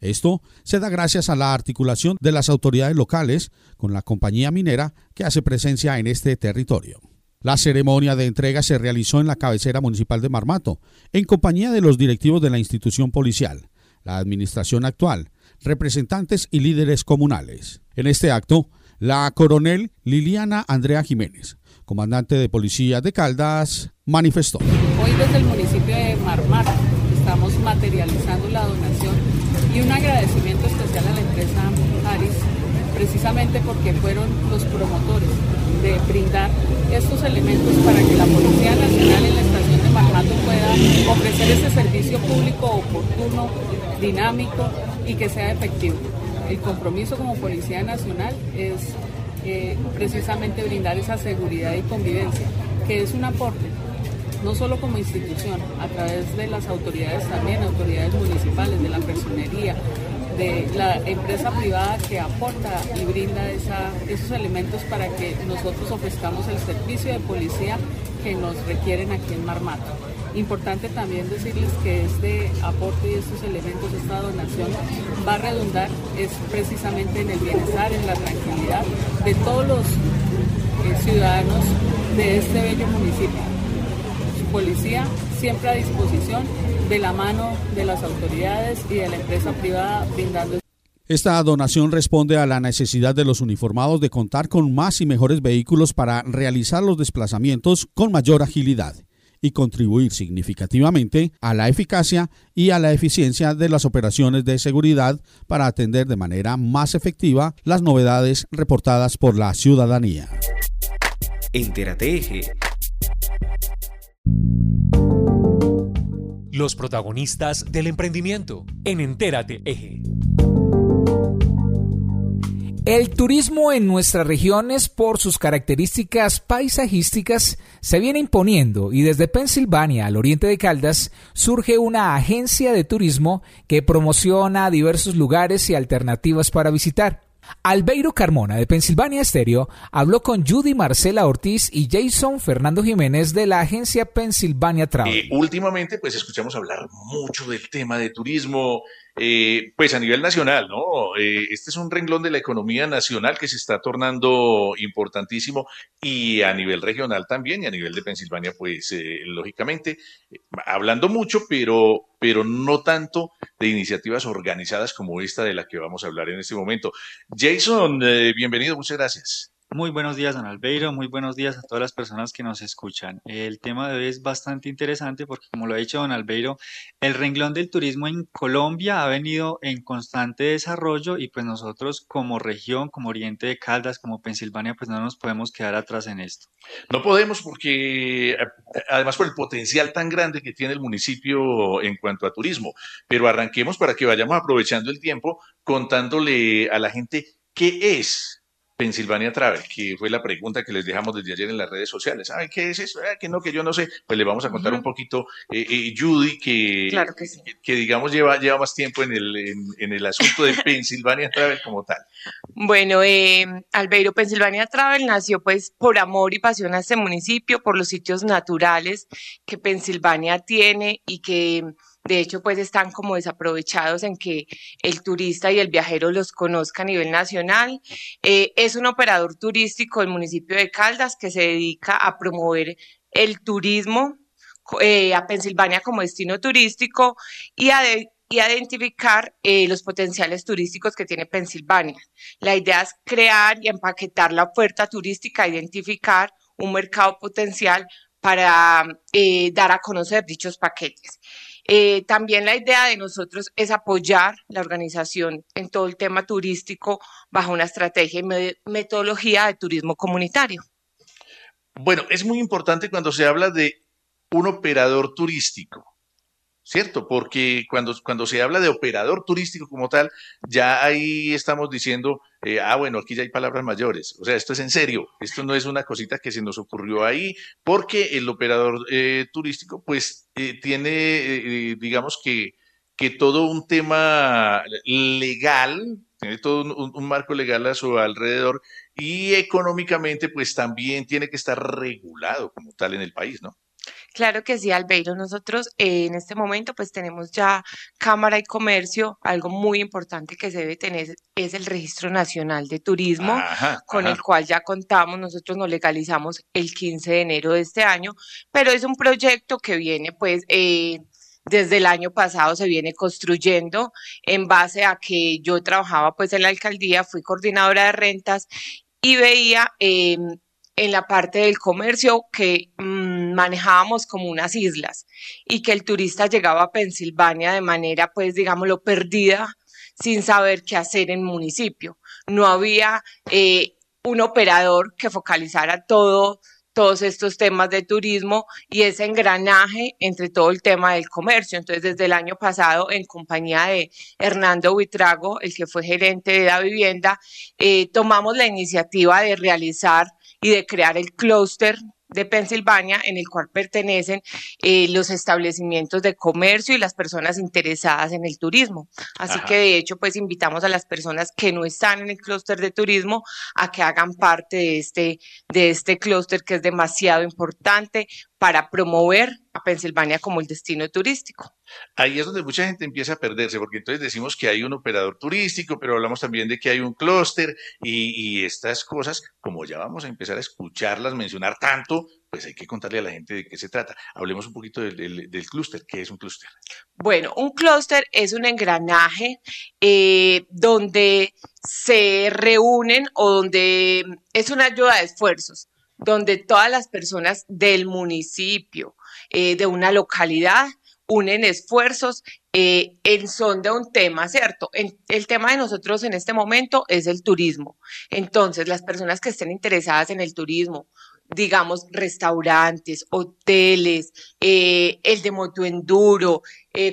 Esto se da gracias a la articulación de las autoridades locales con la compañía minera que hace presencia en este territorio. La ceremonia de entrega se realizó en la cabecera municipal de Marmato, en compañía de los directivos de la institución policial, la administración actual, representantes y líderes comunales. En este acto, la coronel Liliana Andrea Jiménez comandante de policía de Caldas, manifestó. Hoy desde el municipio de Marmar estamos materializando la donación y un agradecimiento especial a la empresa Aris, precisamente porque fueron los promotores de brindar estos elementos para que la Policía Nacional en la estación de Marmato pueda ofrecer ese servicio público oportuno, dinámico y que sea efectivo. El compromiso como Policía Nacional es precisamente brindar esa seguridad y convivencia, que es un aporte, no solo como institución, a través de las autoridades también, autoridades municipales, de la personería, de la empresa privada que aporta y brinda esos elementos para que nosotros ofrezcamos el servicio de policía que nos requieren aquí en Marmato. Importante también decirles que este aporte y estos elementos, esta donación va a redundar es precisamente en el bienestar, en la tranquilidad de todos los eh, ciudadanos de este bello municipio. Su policía siempre a disposición de la mano de las autoridades y de la empresa privada brindando esta donación responde a la necesidad de los uniformados de contar con más y mejores vehículos para realizar los desplazamientos con mayor agilidad y contribuir significativamente a la eficacia y a la eficiencia de las operaciones de seguridad para atender de manera más efectiva las novedades reportadas por la ciudadanía. Entérate Eje. Los protagonistas del emprendimiento en Entérate Eje. El turismo en nuestras regiones, por sus características paisajísticas, se viene imponiendo y desde Pensilvania al oriente de Caldas surge una agencia de turismo que promociona diversos lugares y alternativas para visitar. Albeiro Carmona de Pensilvania Estéreo habló con Judy Marcela Ortiz y Jason Fernando Jiménez de la agencia Pensilvania Travel. Eh, últimamente, pues escuchamos hablar mucho del tema de turismo, eh, pues a nivel nacional, ¿no? Eh, este es un renglón de la economía nacional que se está tornando importantísimo y a nivel regional también y a nivel de Pensilvania, pues eh, lógicamente, hablando mucho, pero, pero no tanto de iniciativas organizadas como esta de la que vamos a hablar en este momento. Jason, bienvenido, muchas gracias. Muy buenos días, don Albeiro. Muy buenos días a todas las personas que nos escuchan. El tema de hoy es bastante interesante porque, como lo ha dicho don Albeiro, el renglón del turismo en Colombia ha venido en constante desarrollo y pues nosotros como región, como Oriente de Caldas, como Pensilvania, pues no nos podemos quedar atrás en esto. No podemos porque, eh, además por el potencial tan grande que tiene el municipio en cuanto a turismo, pero arranquemos para que vayamos aprovechando el tiempo contándole a la gente qué es Pennsylvania Travel, que fue la pregunta que les dejamos desde ayer en las redes sociales. ¿Saben qué es eso? Ah, que no, que yo no sé. Pues le vamos a contar un poquito. Eh, eh, Judy, que, que, digamos lleva, lleva más tiempo en el, en, el asunto de Pennsylvania Travel como tal. Bueno, eh, Albeiro, Pennsylvania Travel nació pues por amor y pasión a este municipio, por los sitios naturales que Pensilvania tiene y que de hecho, pues están como desaprovechados en que el turista y el viajero los conozca a nivel nacional. Eh, es un operador turístico del municipio de Caldas que se dedica a promover el turismo eh, a Pensilvania como destino turístico y a, identificar eh, los potenciales turísticos que tiene Pensilvania. La idea es crear y empaquetar la oferta turística, identificar un mercado potencial para dar a conocer dichos paquetes. Eh, también la idea de nosotros es apoyar la organización en todo el tema turístico bajo una estrategia y metodología de turismo comunitario. Bueno, es muy importante cuando se habla de un operador turístico. ¿Cierto? Porque cuando, cuando se habla de operador turístico como tal, ya ahí estamos diciendo, eh, ah, bueno, aquí ya hay palabras mayores. O sea, esto es en serio, esto no es una cosita que se nos ocurrió ahí, porque el operador eh, turístico, pues, eh, tiene, digamos que, que todo un tema legal, tiene todo un, marco legal a su alrededor y económicamente, pues también tiene que estar regulado como tal en el país, ¿no? Claro que sí, Albeiro. Nosotros eh, en este momento pues tenemos ya Cámara y Comercio. Algo muy importante que se debe tener es el Registro Nacional de Turismo, con el cual ya contamos. Nosotros nos legalizamos el 15 de enero de este año, pero es un proyecto que viene pues... Eh, desde el año pasado se viene construyendo en base a que yo trabajaba pues en la alcaldía, fui coordinadora de rentas y veía em, en la parte del comercio que mm, manejábamos como unas islas y que el turista llegaba a Pensilvania de manera, pues, digámoslo, perdida, sin saber qué hacer en municipio. No había eh, un operador que focalizara todo todos estos temas de turismo y ese engranaje entre todo el tema del comercio. Entonces, desde el año pasado, en compañía de Hernando Huitrago, el que fue gerente de la vivienda, eh, tomamos la iniciativa de realizar y de crear el clúster de Pensilvania, en el cual pertenecen eh, los establecimientos de comercio y las personas interesadas en el turismo. Así que de hecho, pues invitamos a las personas que no están en el clúster de turismo a que hagan parte de este, de este clúster que es demasiado importante para promover a Pensilvania como el destino turístico. Ahí es donde mucha gente empieza a perderse, porque entonces decimos que hay un operador turístico, pero hablamos también de que hay un clúster y, estas cosas, como ya vamos a empezar a escucharlas mencionar tanto, pues hay que contarle a la gente de qué se trata. Hablemos un poquito del, clúster. ¿Qué es un clúster? Bueno, un clúster es un engranaje eh, donde se reúnen o donde es una ayuda de esfuerzos donde todas las personas del municipio, eh, de una localidad, unen esfuerzos eh, en son de un tema, ¿cierto? el tema de nosotros en este momento es el turismo. Entonces, las personas que estén interesadas en el turismo, digamos, restaurantes, hoteles, eh, el de motoenduro,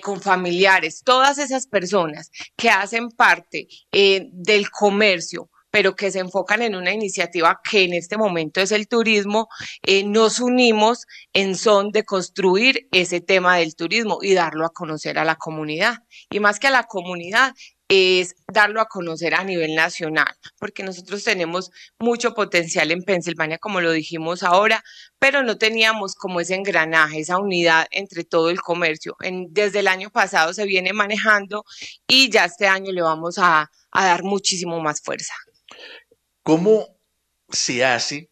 con familiares, todas esas personas que hacen parte del comercio, pero que se enfocan en una iniciativa que en este momento es el turismo, eh, nos unimos en son de construir ese tema del turismo y darlo a conocer a la comunidad. Y más que a la comunidad, es darlo a conocer a nivel nacional, porque nosotros tenemos mucho potencial en Pensilvania, como lo dijimos ahora, pero no teníamos como ese engranaje, esa unidad entre todo el comercio. desde el año pasado se viene manejando y ya este año le vamos a dar muchísimo más fuerza. ¿Cómo se hace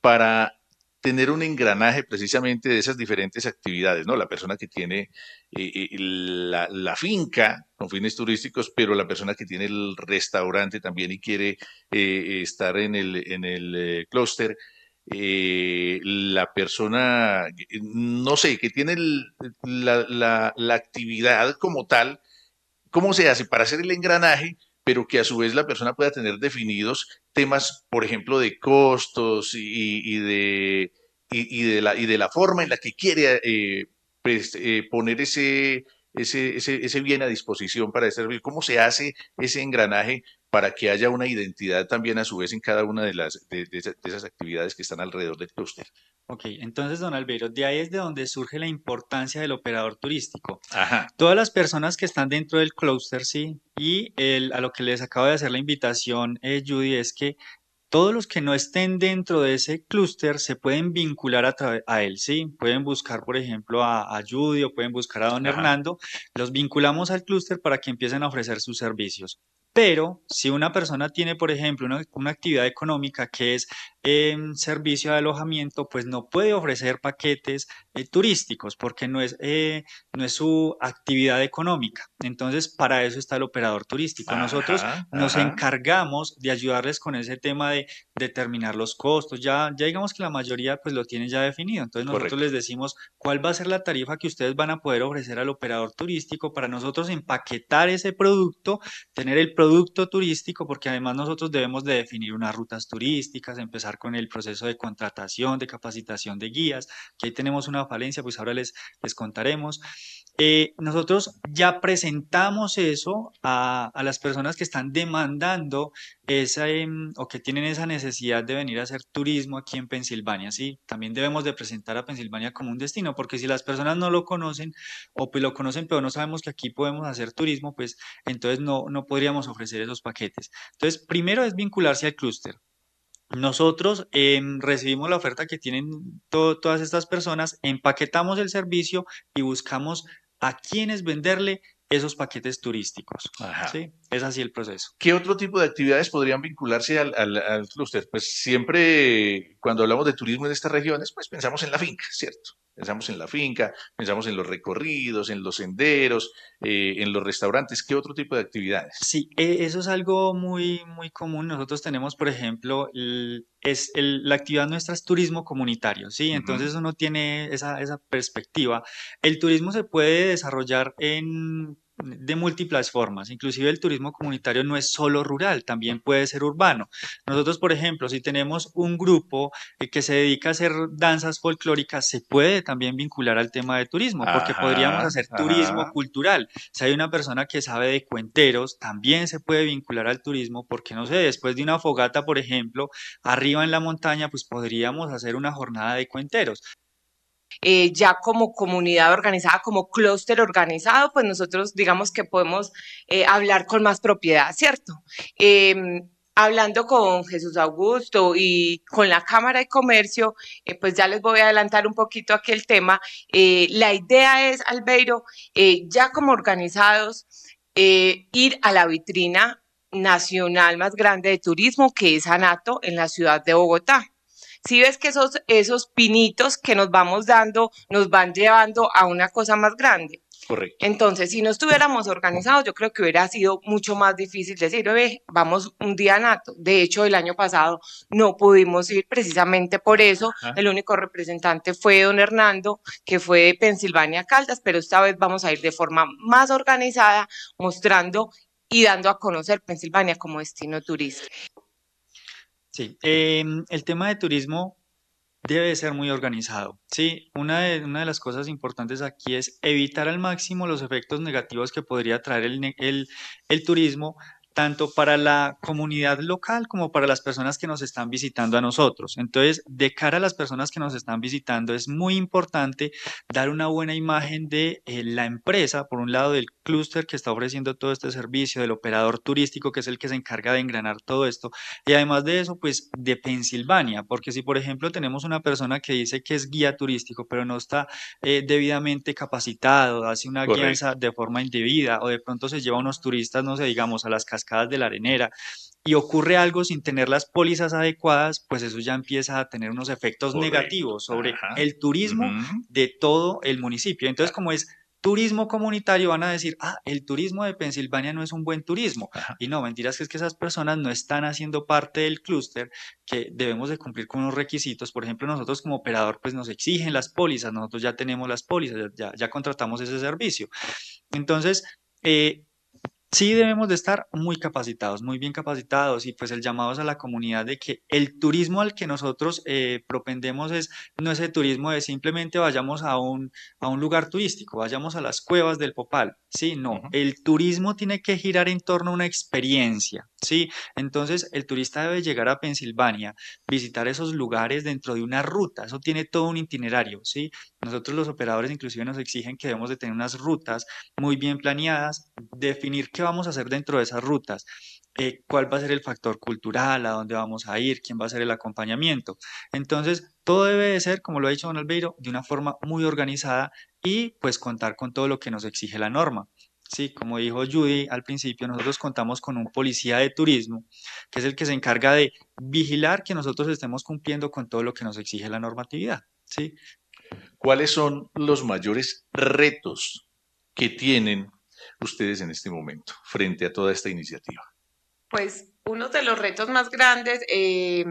para tener un engranaje precisamente de esas diferentes actividades, ¿no? La persona que tiene eh, eh, la, finca con fines turísticos, pero la persona que tiene el restaurante también y quiere eh, estar en el, en el clúster, la persona, no sé, que tiene la, la actividad como tal, ¿cómo se hace para hacer el engranaje? Pero que a su vez la persona pueda tener definidos temas, por ejemplo, de costos y, de, y, de, la, y de la forma en la que quiere eh, pues, eh, poner ese, ese, ese, bien a disposición para servir. ¿Cómo se hace ese engranaje para que haya una identidad también a su vez en cada una de, las, de, esas actividades que están alrededor del clúster? Ok, entonces, don Albeiro, de ahí es de donde surge la importancia del operador turístico. Ajá. Todas las personas que están dentro del clúster, sí, y el, a lo que les acabo de hacer la invitación, eh, Judy, es que todos los que no estén dentro de ese clúster se pueden vincular a, a, él, ¿sí? Pueden buscar, por ejemplo, a, a Judy o pueden buscar a don Hernando. Los vinculamos al clúster para que empiecen a ofrecer sus servicios. Pero si una persona tiene, por ejemplo, una, actividad económica que es em, servicio de alojamiento, pues no puede ofrecer paquetes eh, turísticos porque no es, eh, no es su actividad económica. Entonces, para eso está el operador turístico. Nosotros nos encargamos de ayudarles con ese tema de determinar los costos. Ya, ya digamos que la mayoría pues lo tiene ya definido. Entonces, nosotros les decimos cuál va a ser la tarifa que ustedes van a poder ofrecer al operador turístico para nosotros empaquetar ese producto, tener el producto turístico, porque además nosotros debemos de definir unas rutas turísticas, empezar con el proceso de contratación, de capacitación de guías, que ahí tenemos una falencia, pues ahora les, les contaremos. Eh, nosotros ya presentamos eso a, a, las personas que están demandando esa, em, o que tienen esa necesidad de venir a hacer turismo aquí en Pensilvania. Sí, también debemos de presentar a Pensilvania como un destino, porque si las personas no lo conocen o pues lo conocen pero no sabemos que aquí podemos hacer turismo, pues entonces no, no podríamos ofrecer esos paquetes. Entonces, primero es vincularse al clúster. Nosotros em, recibimos la oferta que tienen todas estas personas, empaquetamos el servicio y buscamos a quienes venderle esos paquetes turísticos. ¿sí? Es así el proceso. ¿Qué otro tipo de actividades podrían vincularse al, al, clúster? Pues siempre cuando hablamos de turismo en estas regiones, pues pensamos en la finca, ¿cierto? Pensamos en la finca, pensamos en los recorridos, en los senderos, eh, en los restaurantes. ¿Qué otro tipo de actividades? Sí, e, eso es algo muy, muy común. Nosotros tenemos, por ejemplo, es la actividad nuestra es turismo comunitario, ¿sí? Entonces uno tiene esa, esa perspectiva. El turismo se puede desarrollar en de múltiples formas. Inclusive el turismo comunitario no es solo rural, también puede ser urbano. Nosotros, por ejemplo, si tenemos un grupo eh, que se dedica a hacer danzas folclóricas, se puede también vincular al tema de turismo, porque podríamos hacer turismo cultural. Si hay una persona que sabe de cuenteros, también se puede vincular al turismo, porque no sé, después de una fogata, por ejemplo, arriba en la montaña, pues podríamos hacer una jornada de cuenteros. Eh, ya como comunidad organizada, como clúster organizado, pues nosotros digamos que podemos eh, hablar con más propiedad, ¿cierto? Em, hablando con Jesús Augusto y con la Cámara de Comercio, eh, pues ya les voy a adelantar un poquito aquí el tema. la idea es, Albeiro, ya como organizados, ir a la vitrina nacional más grande de turismo, que es ANATO, en la ciudad de Bogotá si ves que esos, esos pinitos que nos vamos dando nos van llevando a una cosa más grande. Correcto. Entonces, si no estuviéramos organizados, yo creo que hubiera sido mucho más difícil decir, ve, vamos un día nato. De hecho, el año pasado no pudimos ir precisamente por eso. El único representante fue don Hernando, que fue de Pensilvania Caldas, pero esta vez vamos a ir de forma más organizada, mostrando y dando a conocer Pensilvania como destino turístico. Sí, em, el tema de turismo debe ser muy organizado. Sí, una de, una de las cosas importantes aquí es evitar al máximo los efectos negativos que podría traer el, el, el turismo tanto para la comunidad local como para las personas que nos están visitando a nosotros. Entonces, de cara a las personas que nos están visitando, es muy importante dar una buena imagen de eh, la empresa, por un lado del clúster que está ofreciendo todo este servicio, del operador turístico que es el que se encarga de engranar todo esto, y además de eso, pues de Pensilvania, porque si por ejemplo tenemos una persona que dice que es guía turístico, pero no está eh, debidamente capacitado, hace una guía de forma indebida, o de pronto se lleva a unos turistas, no sé, digamos, a las casas de la arenera y ocurre algo sin tener las pólizas adecuadas, pues eso ya empieza a tener unos efectos negativos sobre el turismo de todo el municipio. Entonces, como es turismo comunitario, van a decir, ah, el turismo de Pensilvania no es un buen turismo. Y no, mentiras que es que esas personas no están haciendo parte del clúster, que debemos de cumplir con unos requisitos. Por ejemplo, nosotros como operador, pues nos exigen las pólizas, nosotros ya tenemos las pólizas, ya, ya contratamos ese servicio. Entonces, eh, sí debemos de estar muy capacitados, muy bien capacitados y pues el llamado es a la comunidad de que el turismo al que nosotros eh, propendemos es no ese turismo de simplemente vayamos a un, a un lugar turístico, vayamos a las cuevas del Popal, sí, no, el turismo tiene que girar en torno a una experiencia, sí, entonces el turista debe llegar a Pensilvania, visitar esos lugares dentro de una ruta, eso tiene todo un itinerario, sí, nosotros los operadores inclusive nos exigen que debemos de tener unas rutas muy bien planeadas, definir qué vamos a hacer dentro de esas rutas, eh, cuál va a ser el factor cultural, a dónde vamos a ir, quién va a ser el acompañamiento. Entonces, todo debe de ser, como lo ha dicho don Albeiro, de una forma muy organizada y pues contar con todo lo que nos exige la norma. Sí, como dijo Judy al principio, nosotros contamos con un policía de turismo, que es el que se encarga de vigilar que nosotros estemos cumpliendo con todo lo que nos exige la normatividad. ¿sí? ¿Cuáles son los mayores retos que tienen ustedes en este momento frente a toda esta iniciativa? Pues uno de los retos más grandes eh,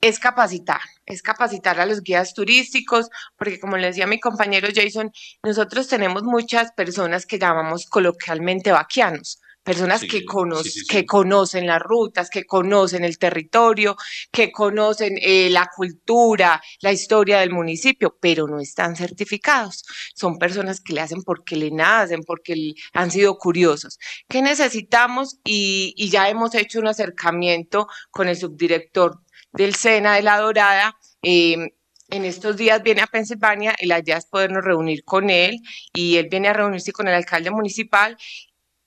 es capacitar, es capacitar a los guías turísticos, porque como le decía mi compañero Jason, nosotros tenemos muchas personas que llamamos coloquialmente vaquianos personas que, que conocen las rutas, que conocen el territorio, que conocen eh, la cultura, la historia del municipio, pero no están certificados. Son personas que le hacen porque le nacen, porque han sido curiosos. ¿Qué necesitamos? Y, ya hemos hecho un acercamiento con el subdirector del SENA de La Dorada. Em, en estos días viene a Pensilvania y la idea es podernos reunir con él y él viene a reunirse con el alcalde municipal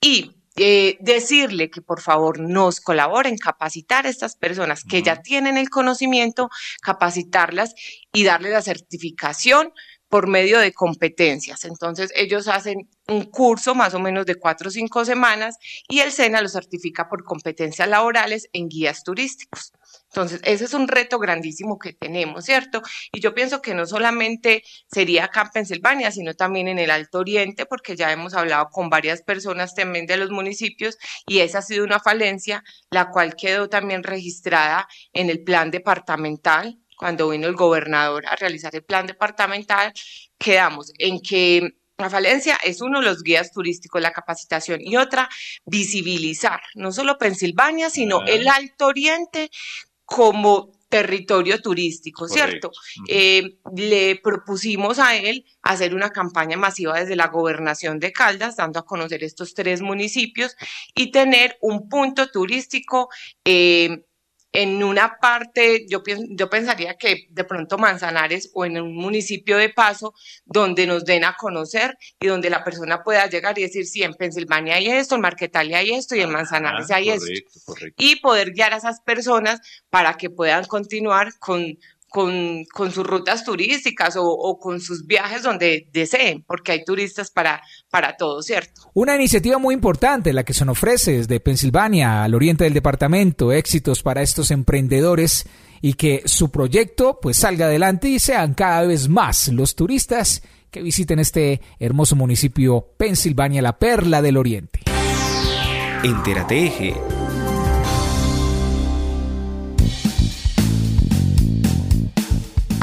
y eh, decirle que por favor nos colaboren, capacitar a estas personas que ya tienen el conocimiento, capacitarlas y darles la certificación por medio de competencias. Entonces ellos hacen un curso más o menos de cuatro o cinco semanas y el SENA lo certifica por competencias laborales en guías turísticos. Entonces, ese es un reto grandísimo que tenemos, ¿cierto? Y yo pienso que no solamente sería acá en Pensilvania, sino también en el Alto Oriente, porque ya hemos hablado con varias personas también de los municipios y esa ha sido una falencia, la cual quedó también registrada en el plan departamental. Cuando vino el gobernador a realizar el plan departamental, quedamos en que la falencia es uno de los guías turísticos, la capacitación, y otra, visibilizar no solo Pensilvania, sino el Alto Oriente como territorio turístico, ¿cierto? Eh, le propusimos a él hacer una campaña masiva desde la gobernación de Caldas, dando a conocer estos tres municipios y tener un punto turístico eh, en una parte, yo, yo pensaría que de pronto Manzanares o en un municipio de paso donde nos den a conocer y donde la persona pueda llegar y decir, sí, en Pensilvania hay esto, en Marquetalia hay esto y en Manzanares hay esto. Y poder guiar a esas personas para que puedan continuar con con, sus rutas turísticas o, con sus viajes donde deseen, porque hay turistas para, para todo, ¿cierto? Una iniciativa muy importante, la que se nos ofrece desde Pensilvania al oriente del departamento, éxitos para estos emprendedores y que su proyecto pues salga adelante y sean cada vez más los turistas que visiten este hermoso municipio Pensilvania, la perla del oriente. Entérate Eje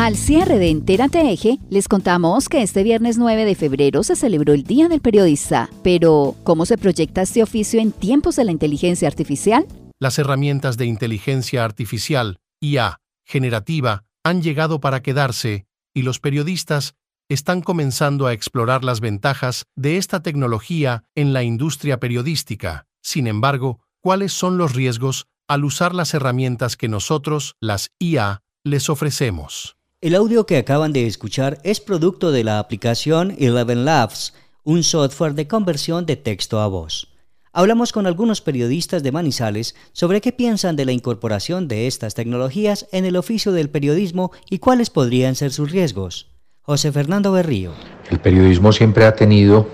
Al cierre de Entérate Eje, les contamos que este viernes 9 de febrero se celebró el Día del Periodista. Pero, ¿cómo se proyecta este oficio en tiempos de la inteligencia artificial? Las herramientas de inteligencia artificial, IA, generativa, han llegado para quedarse, y los periodistas están comenzando a explorar las ventajas de esta tecnología en la industria periodística. Sin embargo, ¿cuáles son los riesgos al usar las herramientas que nosotros, las IA, les ofrecemos? El audio que acaban de escuchar es producto de la aplicación Eleven Labs, un software de conversión de texto a voz. Hablamos con algunos periodistas de Manizales sobre qué piensan de la incorporación de estas tecnologías en el oficio del periodismo y cuáles podrían ser sus riesgos. José Fernando Berrío. El periodismo siempre ha tenido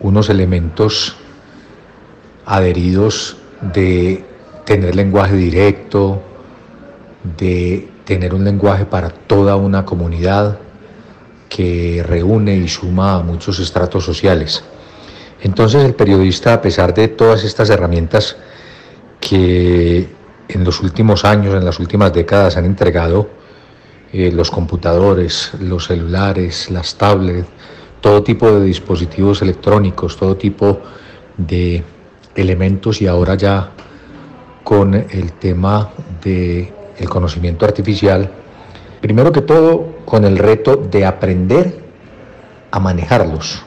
unos elementos adheridos de tener lenguaje directo, de tener un lenguaje para toda una comunidad que reúne y suma a muchos estratos sociales. Entonces el periodista, a pesar de todas estas herramientas que en los últimos años, en las últimas décadas han entregado eh, los computadores, los celulares, las tablets, todo tipo de dispositivos electrónicos, todo tipo de elementos y ahora ya con el tema de el conocimiento artificial, primero que todo con el reto de aprender a manejarlos,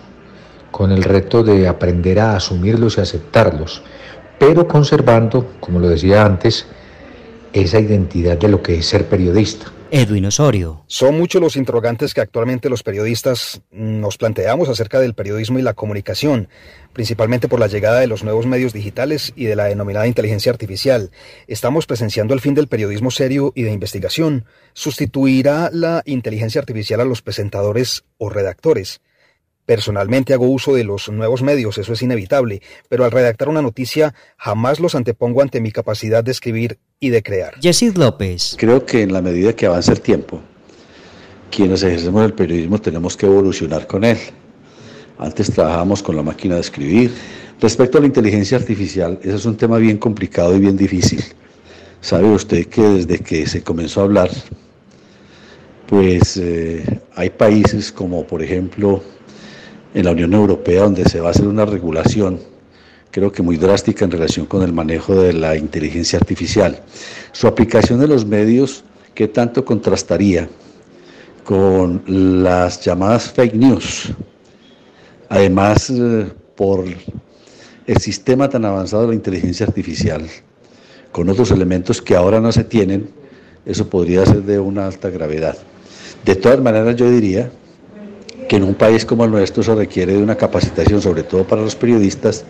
con el reto de aprender a asumirlos y aceptarlos, pero conservando, como lo decía antes, esa identidad de lo que es ser periodista. Edwin Osorio. Son muchos los interrogantes que actualmente los periodistas nos planteamos acerca del periodismo y la comunicación, principalmente por la llegada de los nuevos medios digitales y de la denominada inteligencia artificial. Estamos presenciando el fin del periodismo serio y de investigación. ¿Sustituirá la inteligencia artificial a los presentadores o redactores? Personalmente hago uso de los nuevos medios, eso es inevitable, pero al redactar una noticia jamás los antepongo ante mi capacidad de escribir y de crear. Yesid López. Creo que en la medida que avanza el tiempo, quienes ejercemos el periodismo tenemos que evolucionar con él. Antes trabajábamos con la máquina de escribir. Respecto a la inteligencia artificial, ese es un tema bien complicado y bien difícil. Sabe usted que desde que se comenzó a hablar, pues eh, hay países como por ejemplo en la Unión Europea donde se va a hacer una regulación, creo que muy drástica en relación con el manejo de la inteligencia artificial. Su aplicación en los medios, ¿qué tanto contrastaría con las llamadas fake news? Además, eh, por el sistema tan avanzado de la inteligencia artificial, con otros elementos que ahora no se tienen, eso podría ser de una alta gravedad. De todas maneras, yo diría que en un país como el nuestro se requiere de una capacitación, sobre todo para los periodistas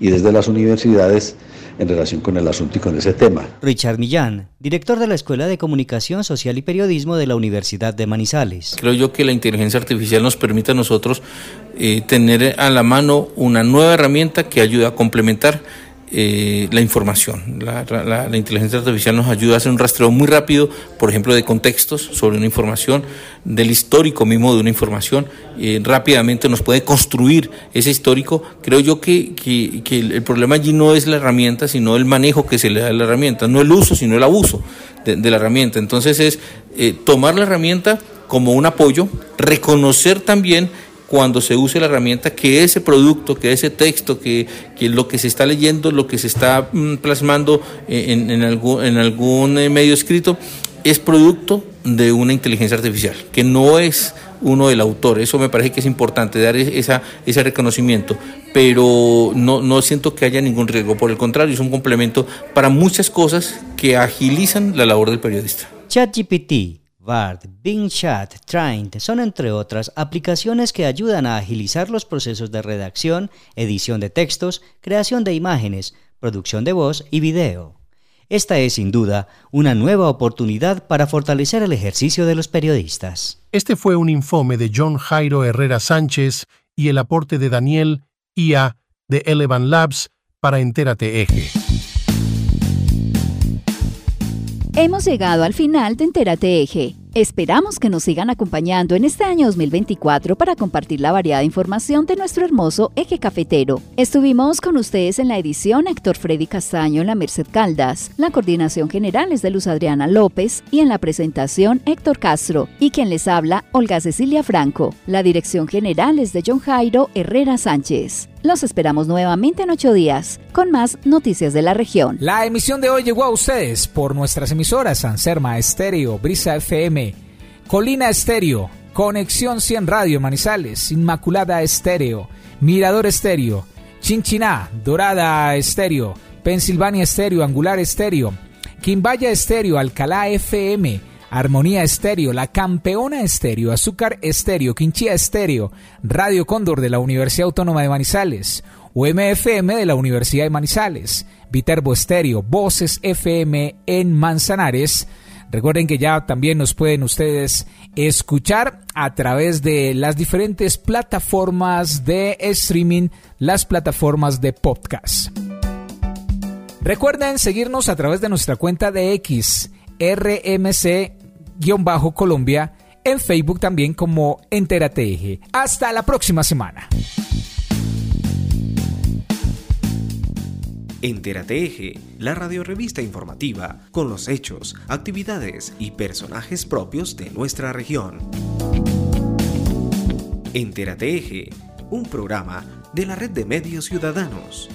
y desde las universidades, en relación con el asunto y con ese tema. Richard Millán, director de la Escuela de Comunicación Social y Periodismo de la Universidad de Manizales. Creo yo que la inteligencia artificial nos permite a nosotros eh, tener a la mano una nueva herramienta que ayuda a complementar eh, la información. La, inteligencia artificial nos ayuda a hacer un rastreo muy rápido, por ejemplo, de contextos sobre una información, del histórico mismo de una información. Eh, rápidamente nos puede construir ese histórico. Creo yo que, el, problema allí no es la herramienta, sino el manejo que se le da a la herramienta, no el uso, sino el abuso de, la herramienta. Entonces es eh, tomar la herramienta como un apoyo, reconocer también cuando se use la herramienta que ese producto, que ese texto, que, lo que se está leyendo, lo que se está mm, plasmando en, algún, en algún eh, medio escrito, es producto de una inteligencia artificial, que no es uno del autor. Eso me parece que es importante, dar esa, ese reconocimiento, pero no, no siento que haya ningún riesgo. Por el contrario, es un complemento para muchas cosas que agilizan la labor del periodista. ChatGPT BART, Bing Chat, son entre otras aplicaciones que ayudan a agilizar los procesos de redacción, edición de textos, creación de imágenes, producción de voz y video. Esta es sin duda una nueva oportunidad para fortalecer el ejercicio de los periodistas. Este fue un informe de John Jairo Herrera Sánchez y el aporte de Daniel IA de Elevan Labs para Entérate Eje. Hemos llegado al final de Entérate Eje. Esperamos que nos sigan acompañando en este año 2024 para compartir la variada información de nuestro hermoso eje cafetero. Estuvimos con ustedes en la edición Héctor Freddy Castaño en la Merced Caldas, la coordinación general es de Luz Adriana López y en la presentación Héctor Castro y quien les habla Olga Cecilia Franco. La dirección general es de John Jairo Herrera Sánchez. Los esperamos nuevamente en ocho días con más noticias de la región. La emisión de hoy llegó a ustedes por nuestras emisoras Anserma Estéreo, Brisa FM, Colina Estéreo, Conexión 100 Radio Manizales, Inmaculada Estéreo, Mirador Estéreo, Chinchiná, Dorada Estéreo, Pensilvania Estéreo, Angular Estéreo, Quimbaya Estéreo, Alcalá FM, Armonía Estéreo, La Campeona Estéreo, Azúcar Estéreo, Quinchía Estéreo, Radio Cóndor de la Universidad Autónoma de Manizales, UMFM de la Universidad de Manizales, Viterbo Estéreo, Voces FM en Manzanares. Recuerden que ya también nos pueden ustedes escuchar a través de las diferentes plataformas de streaming, las plataformas de podcast. Recuerden seguirnos a través de nuestra cuenta de X, RMC Colombia, en Facebook también como Entérate Hasta la próxima semana. Entérate Eje, la radiorevista informativa con los hechos, actividades y personajes propios de nuestra región. Entérate Eje, un programa de la red de medios ciudadanos